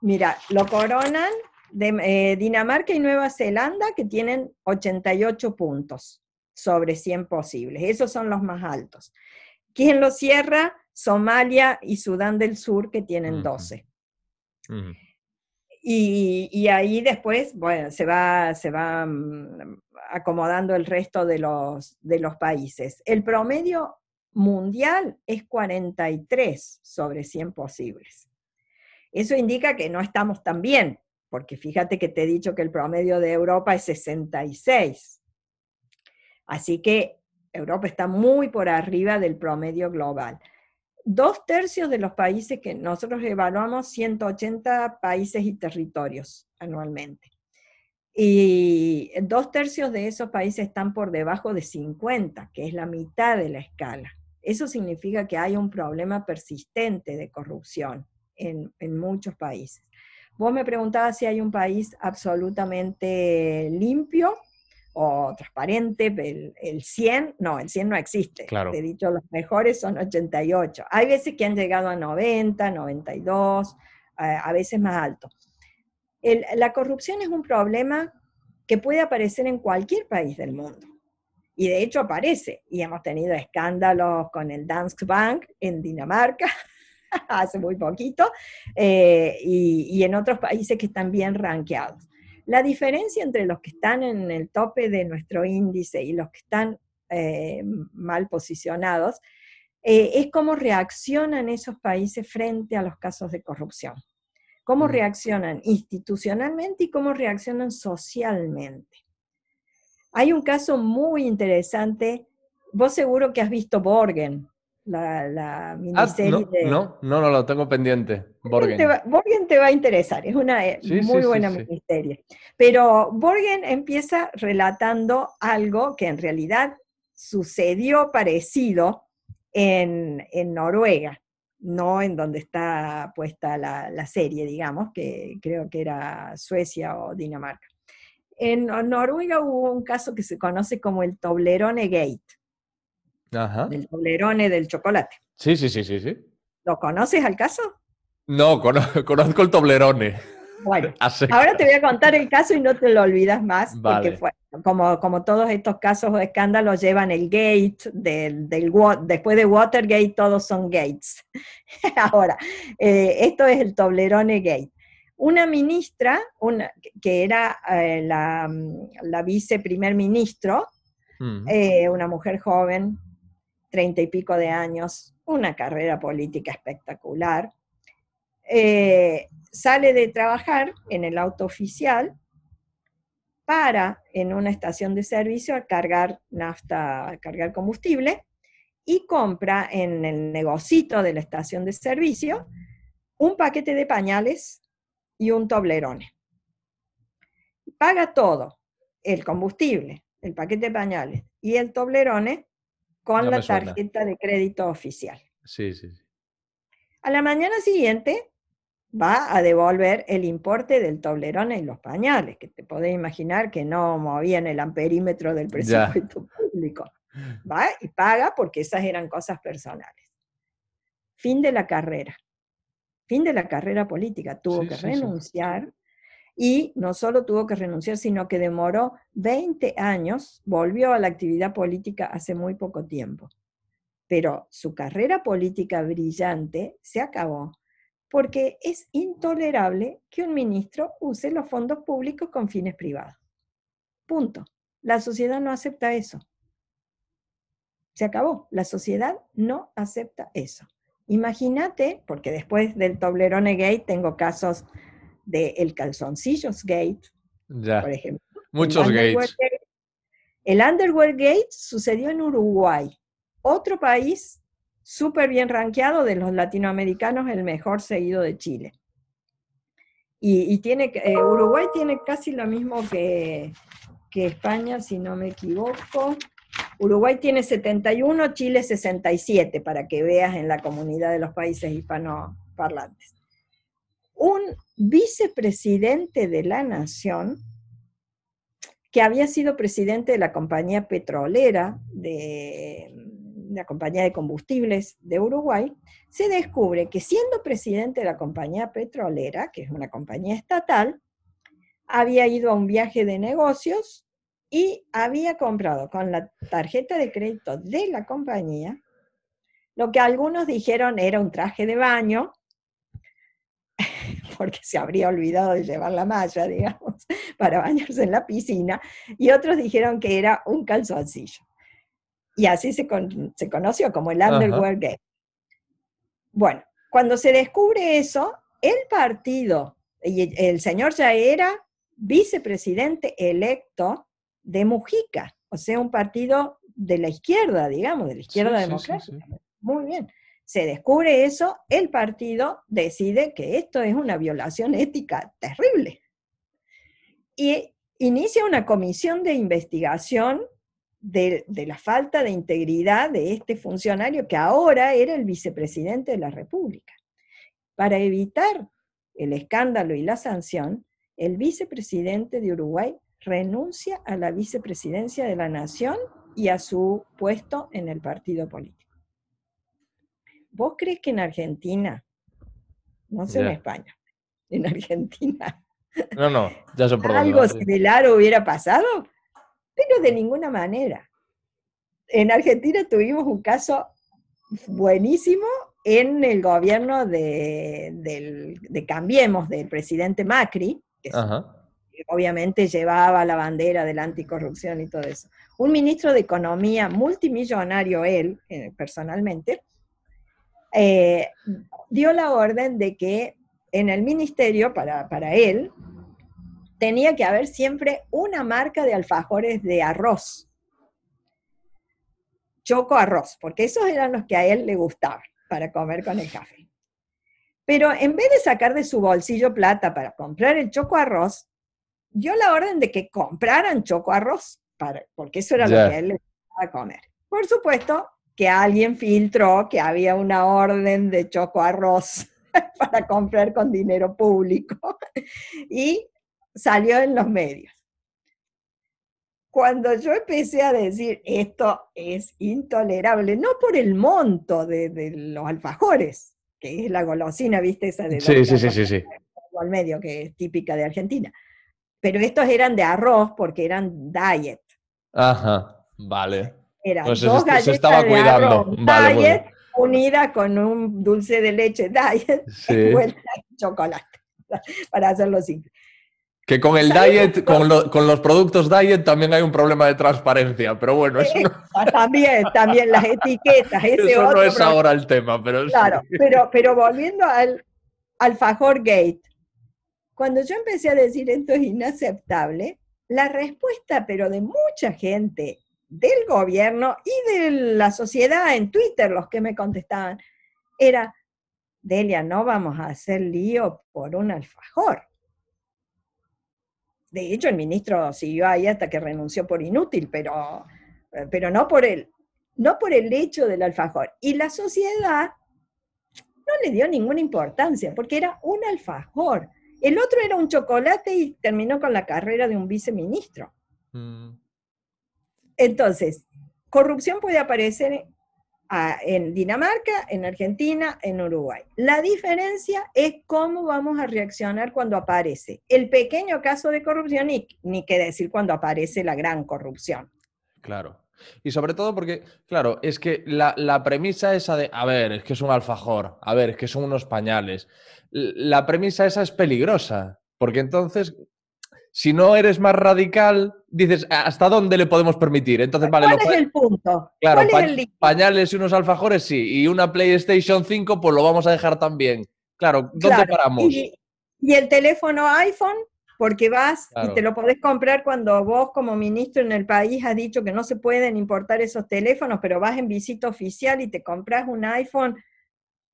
Mira, lo coronan de, eh, Dinamarca y Nueva Zelanda, que tienen 88 puntos sobre 100 posibles. Esos son los más altos. ¿Quién lo cierra? Somalia y Sudán del Sur, que tienen 12. Y, ahí después, bueno, se va, se va mm, acomodando el resto de los, de los países. El promedio mundial es 43 sobre 100 posibles. Eso indica que no estamos tan bien, porque fíjate que te he dicho que el promedio de Europa es 66. Así que Europa está muy por arriba del promedio global dos tercios de los países que nosotros evaluamos, 180 países y territorios anualmente. Y dos tercios de esos países están por debajo de 50, que es la mitad de la escala. Eso significa que hay un problema persistente de corrupción en, en muchos países. Vos me preguntabas si hay un país absolutamente limpio o transparente, el, 100, no, el 100 no existe. Claro. Te he dicho, los mejores son 88. Hay veces que han llegado a 90, 92, a veces más alto. la corrupción es un problema que puede aparecer en cualquier país del mundo. Y de hecho aparece. Y hemos tenido escándalos con el Danske Bank en Dinamarca hace muy poquito eh, y, y en otros países que están bien rankeados. La diferencia entre los que están en el tope de nuestro índice y los que están eh, mal posicionados eh, es cómo reaccionan esos países frente a los casos de corrupción. Cómo mm. reaccionan institucionalmente y cómo reaccionan socialmente. Hay un caso muy interesante, vos seguro que has visto Borgen, la, la ah, miniserie no. No, no, no, lo tengo pendiente. Borgen. Te va, Borgen te va a interesar, es una eh, muy buena miniserie. Pero Borgen empieza relatando algo que en realidad sucedió parecido en, en Noruega, no en donde está puesta la, la, serie, digamos, que creo que era Suecia o Dinamarca. En Noruega hubo un caso que se conoce como el Toblerone Gate del Toblerone del chocolate. Sí, sí, sí, sí, sí. ¿Lo conoces al caso? No, conozco el Toblerone. Bueno, ahora te voy a contar el caso y no te lo olvidas más, porque fue, como, como todos estos casos o escándalos llevan el gate, del, del, después de Watergate todos son gates. ahora, eh, esto es el Toblerone Gate. Una ministra, una, que era eh, la, la viceprimer ministro, mm. eh, una mujer joven, treinta y pico de años, una carrera política espectacular. Eh, sale de trabajar en el auto oficial para en una estación de servicio a cargar nafta, a cargar combustible, y compra en el negocito de la estación de servicio un paquete de pañales y un toblerone. Paga todo, el combustible, el paquete de pañales y el toblerone con la tarjeta de crédito oficial. Sí, sí, sí. A la mañana siguiente va a devolver el importe del toblerone y los pañales, que te podés imaginar que no movían el amperímetro del presupuesto público. Va y paga porque esas eran cosas personales. Fin de la carrera. Fin de la carrera política. Tuvo que renunciar y no solo tuvo que renunciar, sino que demoró 20 años, volvió a la actividad política hace muy poco tiempo. Pero su carrera política brillante se acabó porque es intolerable que un ministro use los fondos públicos con fines privados. Punto. La sociedad no acepta eso. Se acabó. La sociedad no acepta eso. Imagínate, porque después del Toblerone Gate tengo casos del el Calzoncillos Gate, por ejemplo. Muchos gates. El Underwear Gate sucedió en Uruguay, otro país súper bien rankeado de los latinoamericanos, el mejor seguido de Chile. Y, tiene, eh, Uruguay tiene casi lo mismo que, que España, si no me equivoco. Uruguay tiene 71, Chile 67, para que veas en la comunidad de los países hispanoparlantes. Un vicepresidente de la nación, que había sido presidente de la compañía petrolera, de la compañía de combustibles de Uruguay, se descubre que siendo presidente de la compañía petrolera, que es una compañía estatal, había ido a un viaje de negocios y había comprado con la tarjeta de crédito de la compañía lo que algunos dijeron era un traje de baño, porque se habría olvidado de llevar la malla, digamos, para bañarse en la piscina, y otros dijeron que era un calzoncillo. Y así se, conoció como el Underwear Gate. Bueno, cuando se descubre eso, el partido, y el señor ya era vicepresidente electo de Mujica, o sea, un partido de la izquierda, digamos, de la izquierda democrática. Muy bien. Se descubre eso, el partido decide que esto es una violación ética terrible. Y inicia una comisión de investigación de, la falta de integridad de este funcionario que ahora era el vicepresidente de la República. Para evitar el escándalo y la sanción, el vicepresidente de Uruguay renuncia a la vicepresidencia de la nación y a su puesto en el partido político. ¿Vos crees que en Argentina, no sé en España, en Argentina, no, no, ya algo similar hubiera pasado? Pero de ninguna manera. En Argentina tuvimos un caso buenísimo en el gobierno de, Cambiemos, del presidente Macri, que obviamente llevaba la bandera de la anticorrupción y todo eso. Un ministro de Economía multimillonario, él eh, personalmente, eh, dio la orden de que en el ministerio, para, para él, tenía que haber siempre una marca de alfajores de arroz. Choco arroz, porque esos eran los que a él le gustaban para comer con el café. Pero en vez de sacar de su bolsillo plata para comprar el choco arroz, dio la orden de que compraran choco arroz, para, porque eso era lo que a él le gustaba comer. Por supuesto que alguien filtró que había una orden de choco arroz para comprar con dinero público y salió en los medios. Cuando yo empecé a decir esto es intolerable, no por el monto de, los alfajores, que es la golosina, viste, esa de sí, sí, sí, sí, sí. al medio, que es típica de Argentina, pero estos eran de arroz porque eran diet. Ajá, vale. Eran pues dos galletas estaba de cuidando. Arroz, diet unida con un dulce de leche diet y chocolate, para hacerlo simple. Que con el diet, con, con, los productos diet también hay un problema de transparencia, pero bueno, eso no... También, también las etiquetas. Ese eso no es ahora el tema, pero... Claro, pero, pero volviendo al alfajor gate, cuando yo empecé a decir esto es inaceptable, la respuesta, pero de mucha gente, del gobierno y de la sociedad en Twitter, los que me contestaban, era, Delia, no vamos a hacer lío por un alfajor. De hecho, el ministro siguió ahí hasta que renunció por inútil, pero, eh, pero no, por el, no por el hecho del alfajor. Y la sociedad no le dio ninguna importancia, porque era un alfajor. El otro era un chocolate y terminó con la carrera de un viceministro. Mm. Entonces, corrupción puede aparecer en Dinamarca, en Argentina, en Uruguay. La diferencia es cómo vamos a reaccionar cuando aparece el pequeño caso de corrupción y ni qué decir cuando aparece la gran corrupción. Claro. Y sobre todo porque, claro, es que la, la, premisa esa de, a ver, es que es un alfajor, a ver, es que son unos pañales. La premisa esa es peligrosa, porque entonces si no eres más radical, dices, ¿hasta dónde le podemos permitir? Entonces, vale, ¿Cuál es el punto? Claro, pañales y unos alfajores sí, y una PlayStation 5 pues lo vamos a dejar también. Claro, ¿dónde paramos? Y, el teléfono iPhone, porque vas y te lo podés comprar cuando vos como ministro en el país has dicho que no se pueden importar esos teléfonos, pero vas en visita oficial y te compras un iPhone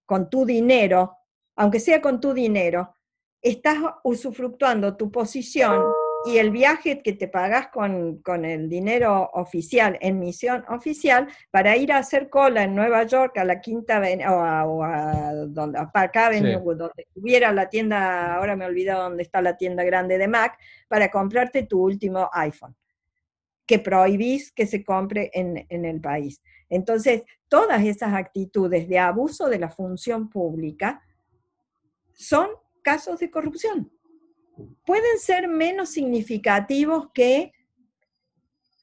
con tu dinero, aunque sea con tu dinero, estás usufructuando tu posición y el viaje que te pagas con, el dinero oficial, en misión oficial, para ir a hacer cola en Nueva York, a la Quinta o a, donde, acá donde estuviera la tienda, ahora me olvido dónde está la tienda grande de Mac, para comprarte tu último iPhone, que prohibís que se compre en, en el país. Entonces, todas esas actitudes de abuso de la función pública son casos de corrupción. Pueden ser menos significativos que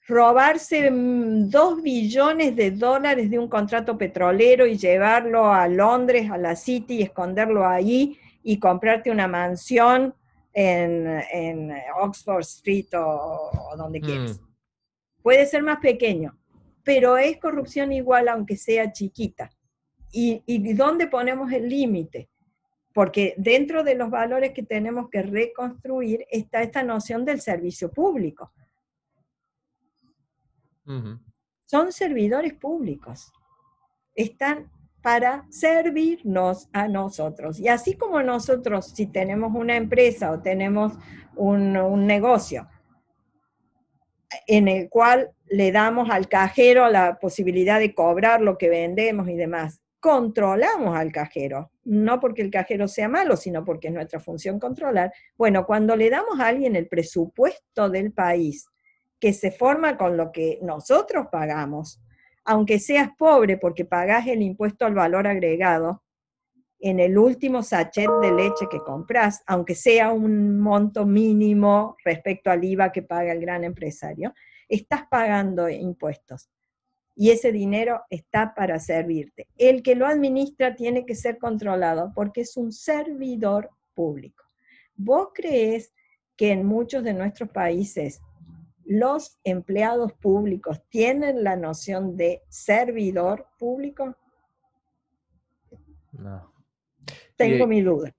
robarse mm, dos billones de dólares de un contrato petrolero y llevarlo a Londres, a la City, y esconderlo ahí y comprarte una mansión en, Oxford Street o, donde quieras. Mm. Puede ser más pequeño, pero es corrupción igual aunque sea chiquita. ¿Y, y dónde ponemos el límite? Porque dentro de los valores que tenemos que reconstruir está esta noción del servicio público. Son servidores públicos. Están para servirnos a nosotros. Y así como nosotros, si tenemos una empresa o tenemos un, un negocio en el cual le damos al cajero la posibilidad de cobrar lo que vendemos y demás, controlamos al cajero, no porque el cajero sea malo, sino porque es nuestra función controlar. Bueno, cuando le damos a alguien el presupuesto del país que se forma con lo que nosotros pagamos, aunque seas pobre porque pagas el impuesto al valor agregado en el último sachet de leche que compras, aunque sea un monto mínimo respecto al IVA que paga el gran empresario, estás pagando impuestos y ese dinero está para servirte. El que lo administra tiene que ser controlado porque es un servidor público. ¿Vos crees que en muchos de nuestros países los empleados públicos tienen la noción de servidor público? No. Tengo mi duda.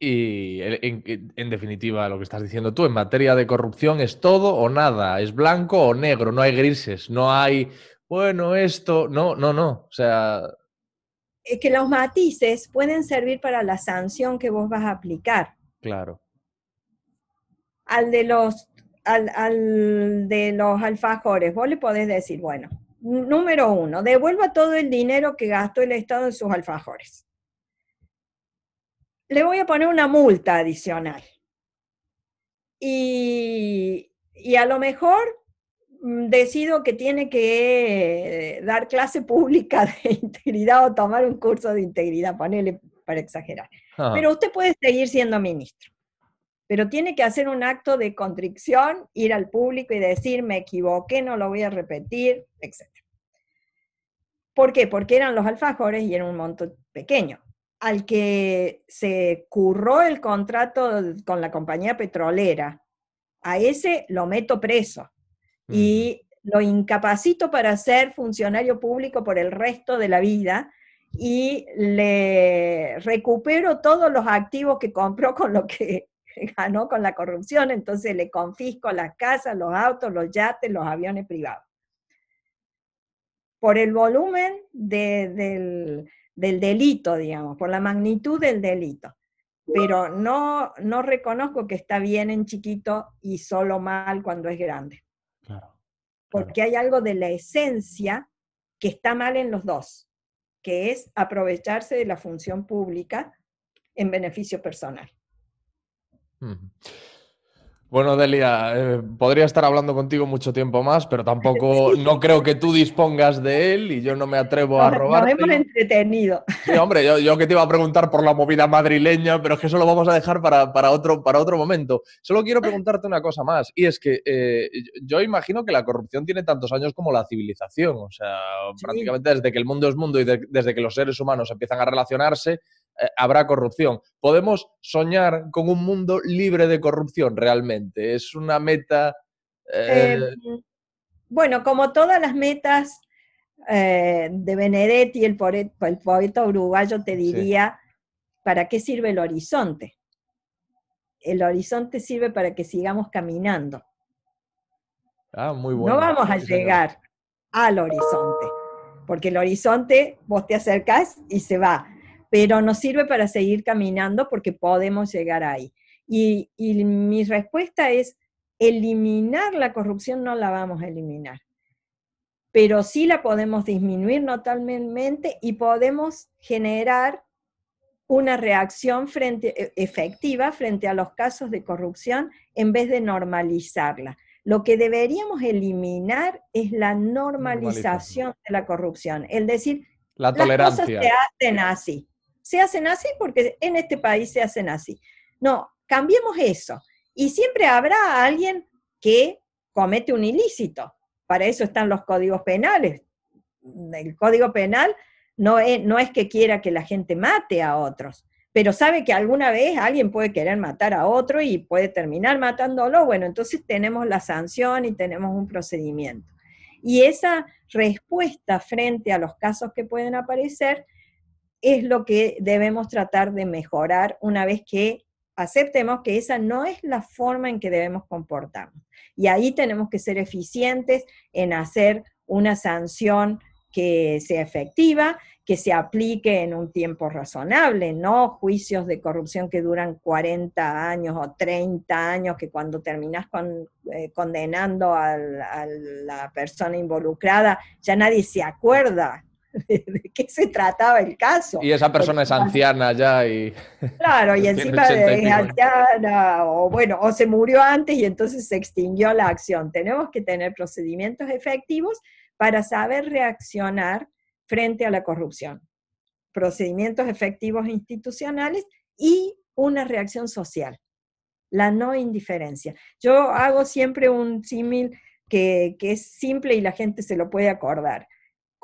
Y en, definitiva, lo que estás diciendo tú, en materia de corrupción es todo o nada, es blanco o negro, no hay grises, no hay bueno, esto, no, no, no, o sea... Es que los matices pueden servir para la sanción que vos vas a aplicar. Claro. Al de los, al, de los alfajores, vos le podés decir, bueno, número uno, devuelva todo el dinero que gastó el Estado en sus alfajores. Le voy a poner una multa adicional. Y, y a lo mejor decido que tiene que dar clase pública de integridad o tomar un curso de integridad, ponele para exagerar. Ah. Pero usted puede seguir siendo ministro, pero tiene que hacer un acto de contrición, ir al público y decir, me equivoqué, no lo voy a repetir, etc. ¿Por qué? Porque eran los alfajores y era un monto pequeño. Al que se curró el contrato con la compañía petrolera, a ese lo meto preso y lo incapacito para ser funcionario público por el resto de la vida y le recupero todos los activos que compró con lo que ganó con la corrupción, entonces le confisco las casas, los autos, los yates, los aviones privados. Por el volumen del, del delito, digamos, por la magnitud del delito. Pero no, no reconozco que está bien en chiquito y solo mal cuando es grande. Porque hay algo de la esencia que está mal en los dos, que es aprovecharse de la función pública en beneficio personal. Bueno, Delia, eh, podría estar hablando contigo mucho tiempo más, pero tampoco no creo que tú dispongas de él y yo no me atrevo a robar. Nos hemos entretenido. Sí, hombre, yo, que te iba a preguntar por la movida madrileña, pero es que eso lo vamos a dejar para, otro, para otro momento. Solo quiero preguntarte una cosa más, y es que eh, yo imagino que la corrupción tiene tantos años como la civilización, o sea, prácticamente desde que el mundo es mundo y desde que los seres humanos empiezan a relacionarse, eh, habrá corrupción. ¿Podemos soñar con un mundo libre de corrupción realmente? ¿Es una meta... Eh, em, bueno, como todas las metas eh, de Benedetti, el, el, poeta uruguayo, te diría, ¿para qué sirve el horizonte? El horizonte sirve para que sigamos caminando. Ah, muy bueno. No vamos a llegar al horizonte, porque el horizonte vos te acercás y se va pero nos sirve para seguir caminando porque podemos llegar ahí. Y, mi respuesta es, eliminar la corrupción no la vamos a eliminar, pero sí la podemos disminuir notablemente y podemos generar una reacción frente, e, efectiva frente a los casos de corrupción en vez de normalizarla. Lo que deberíamos eliminar es la normalización de la corrupción, es decir, la tolerancia. las cosas se hacen así se hacen así porque en este país se hacen así. No, cambiemos eso. Y siempre habrá alguien que comete un ilícito. Para eso están los códigos penales. El código penal no es, que quiera que la gente mate a otros, pero sabe que alguna vez alguien puede querer matar a otro y puede terminar matándolo. Bueno, entonces tenemos la sanción y tenemos un procedimiento. Y esa respuesta frente a los casos que pueden aparecer es lo que debemos tratar de mejorar una vez que aceptemos que esa no es la forma en que debemos comportarnos. Y ahí tenemos que ser eficientes en hacer una sanción que sea efectiva, que se aplique en un tiempo razonable, no juicios de corrupción que duran 40 años o 30 años, que cuando terminas con, eh, condenando a la persona involucrada, ya nadie se acuerda de, qué se trataba el caso. Y esa persona es anciana ya y... Claro, y encima de anciana, o bueno, o se murió antes y entonces se extinguió la acción. Tenemos que tener procedimientos efectivos para saber reaccionar frente a la corrupción. Procedimientos efectivos institucionales y una reacción social, la no indiferencia. Yo hago siempre un símil que, que es simple y la gente se lo puede acordar.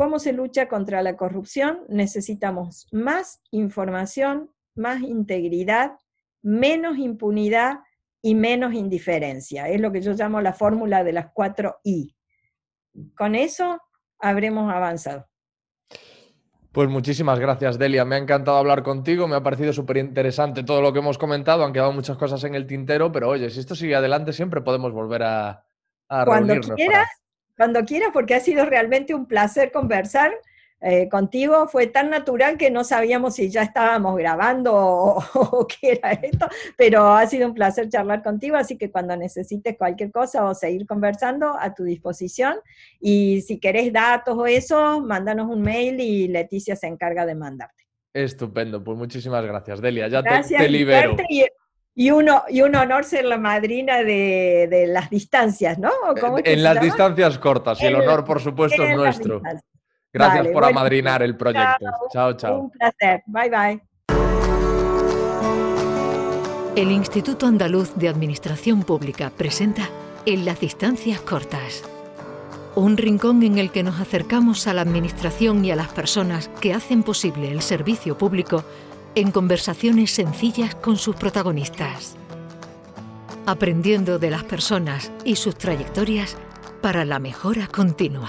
¿Cómo se lucha contra la corrupción? Necesitamos más información, más integridad, menos impunidad y menos indiferencia. Es lo que yo llamo la fórmula de las cuatro I. Con eso habremos avanzado. Pues muchísimas gracias, Delia. Me ha encantado hablar contigo, me ha parecido súper interesante todo lo que hemos comentado, han quedado muchas cosas en el tintero, pero oye, si esto sigue adelante, siempre podemos volver a, a Cuando quieras, cuando quieras, porque ha sido realmente un placer conversar eh, contigo. Fue tan natural que no sabíamos si ya estábamos grabando o, qué era esto, pero ha sido un placer charlar contigo, así que cuando necesites cualquier cosa o seguir conversando, a tu disposición. Y si querés datos o eso, mándanos un mail y Leticia se encarga de mandarte. Estupendo, pues muchísimas gracias, Delia. Ya te, libero. Y, uno, y un honor ser la madrina de, las distancias, ¿no? en las distancias cortas, y el honor, por supuesto, es nuestro. Gracias por amadrinar el proyecto. Chao, chao. Un placer. Bye, bye. El Instituto Andaluz de Administración Pública presenta En las distancias cortas. Un rincón en el que nos acercamos a la administración y a las personas que hacen posible el servicio público en conversaciones sencillas con sus protagonistas. Aprendiendo de las personas y sus trayectorias para la mejora continua.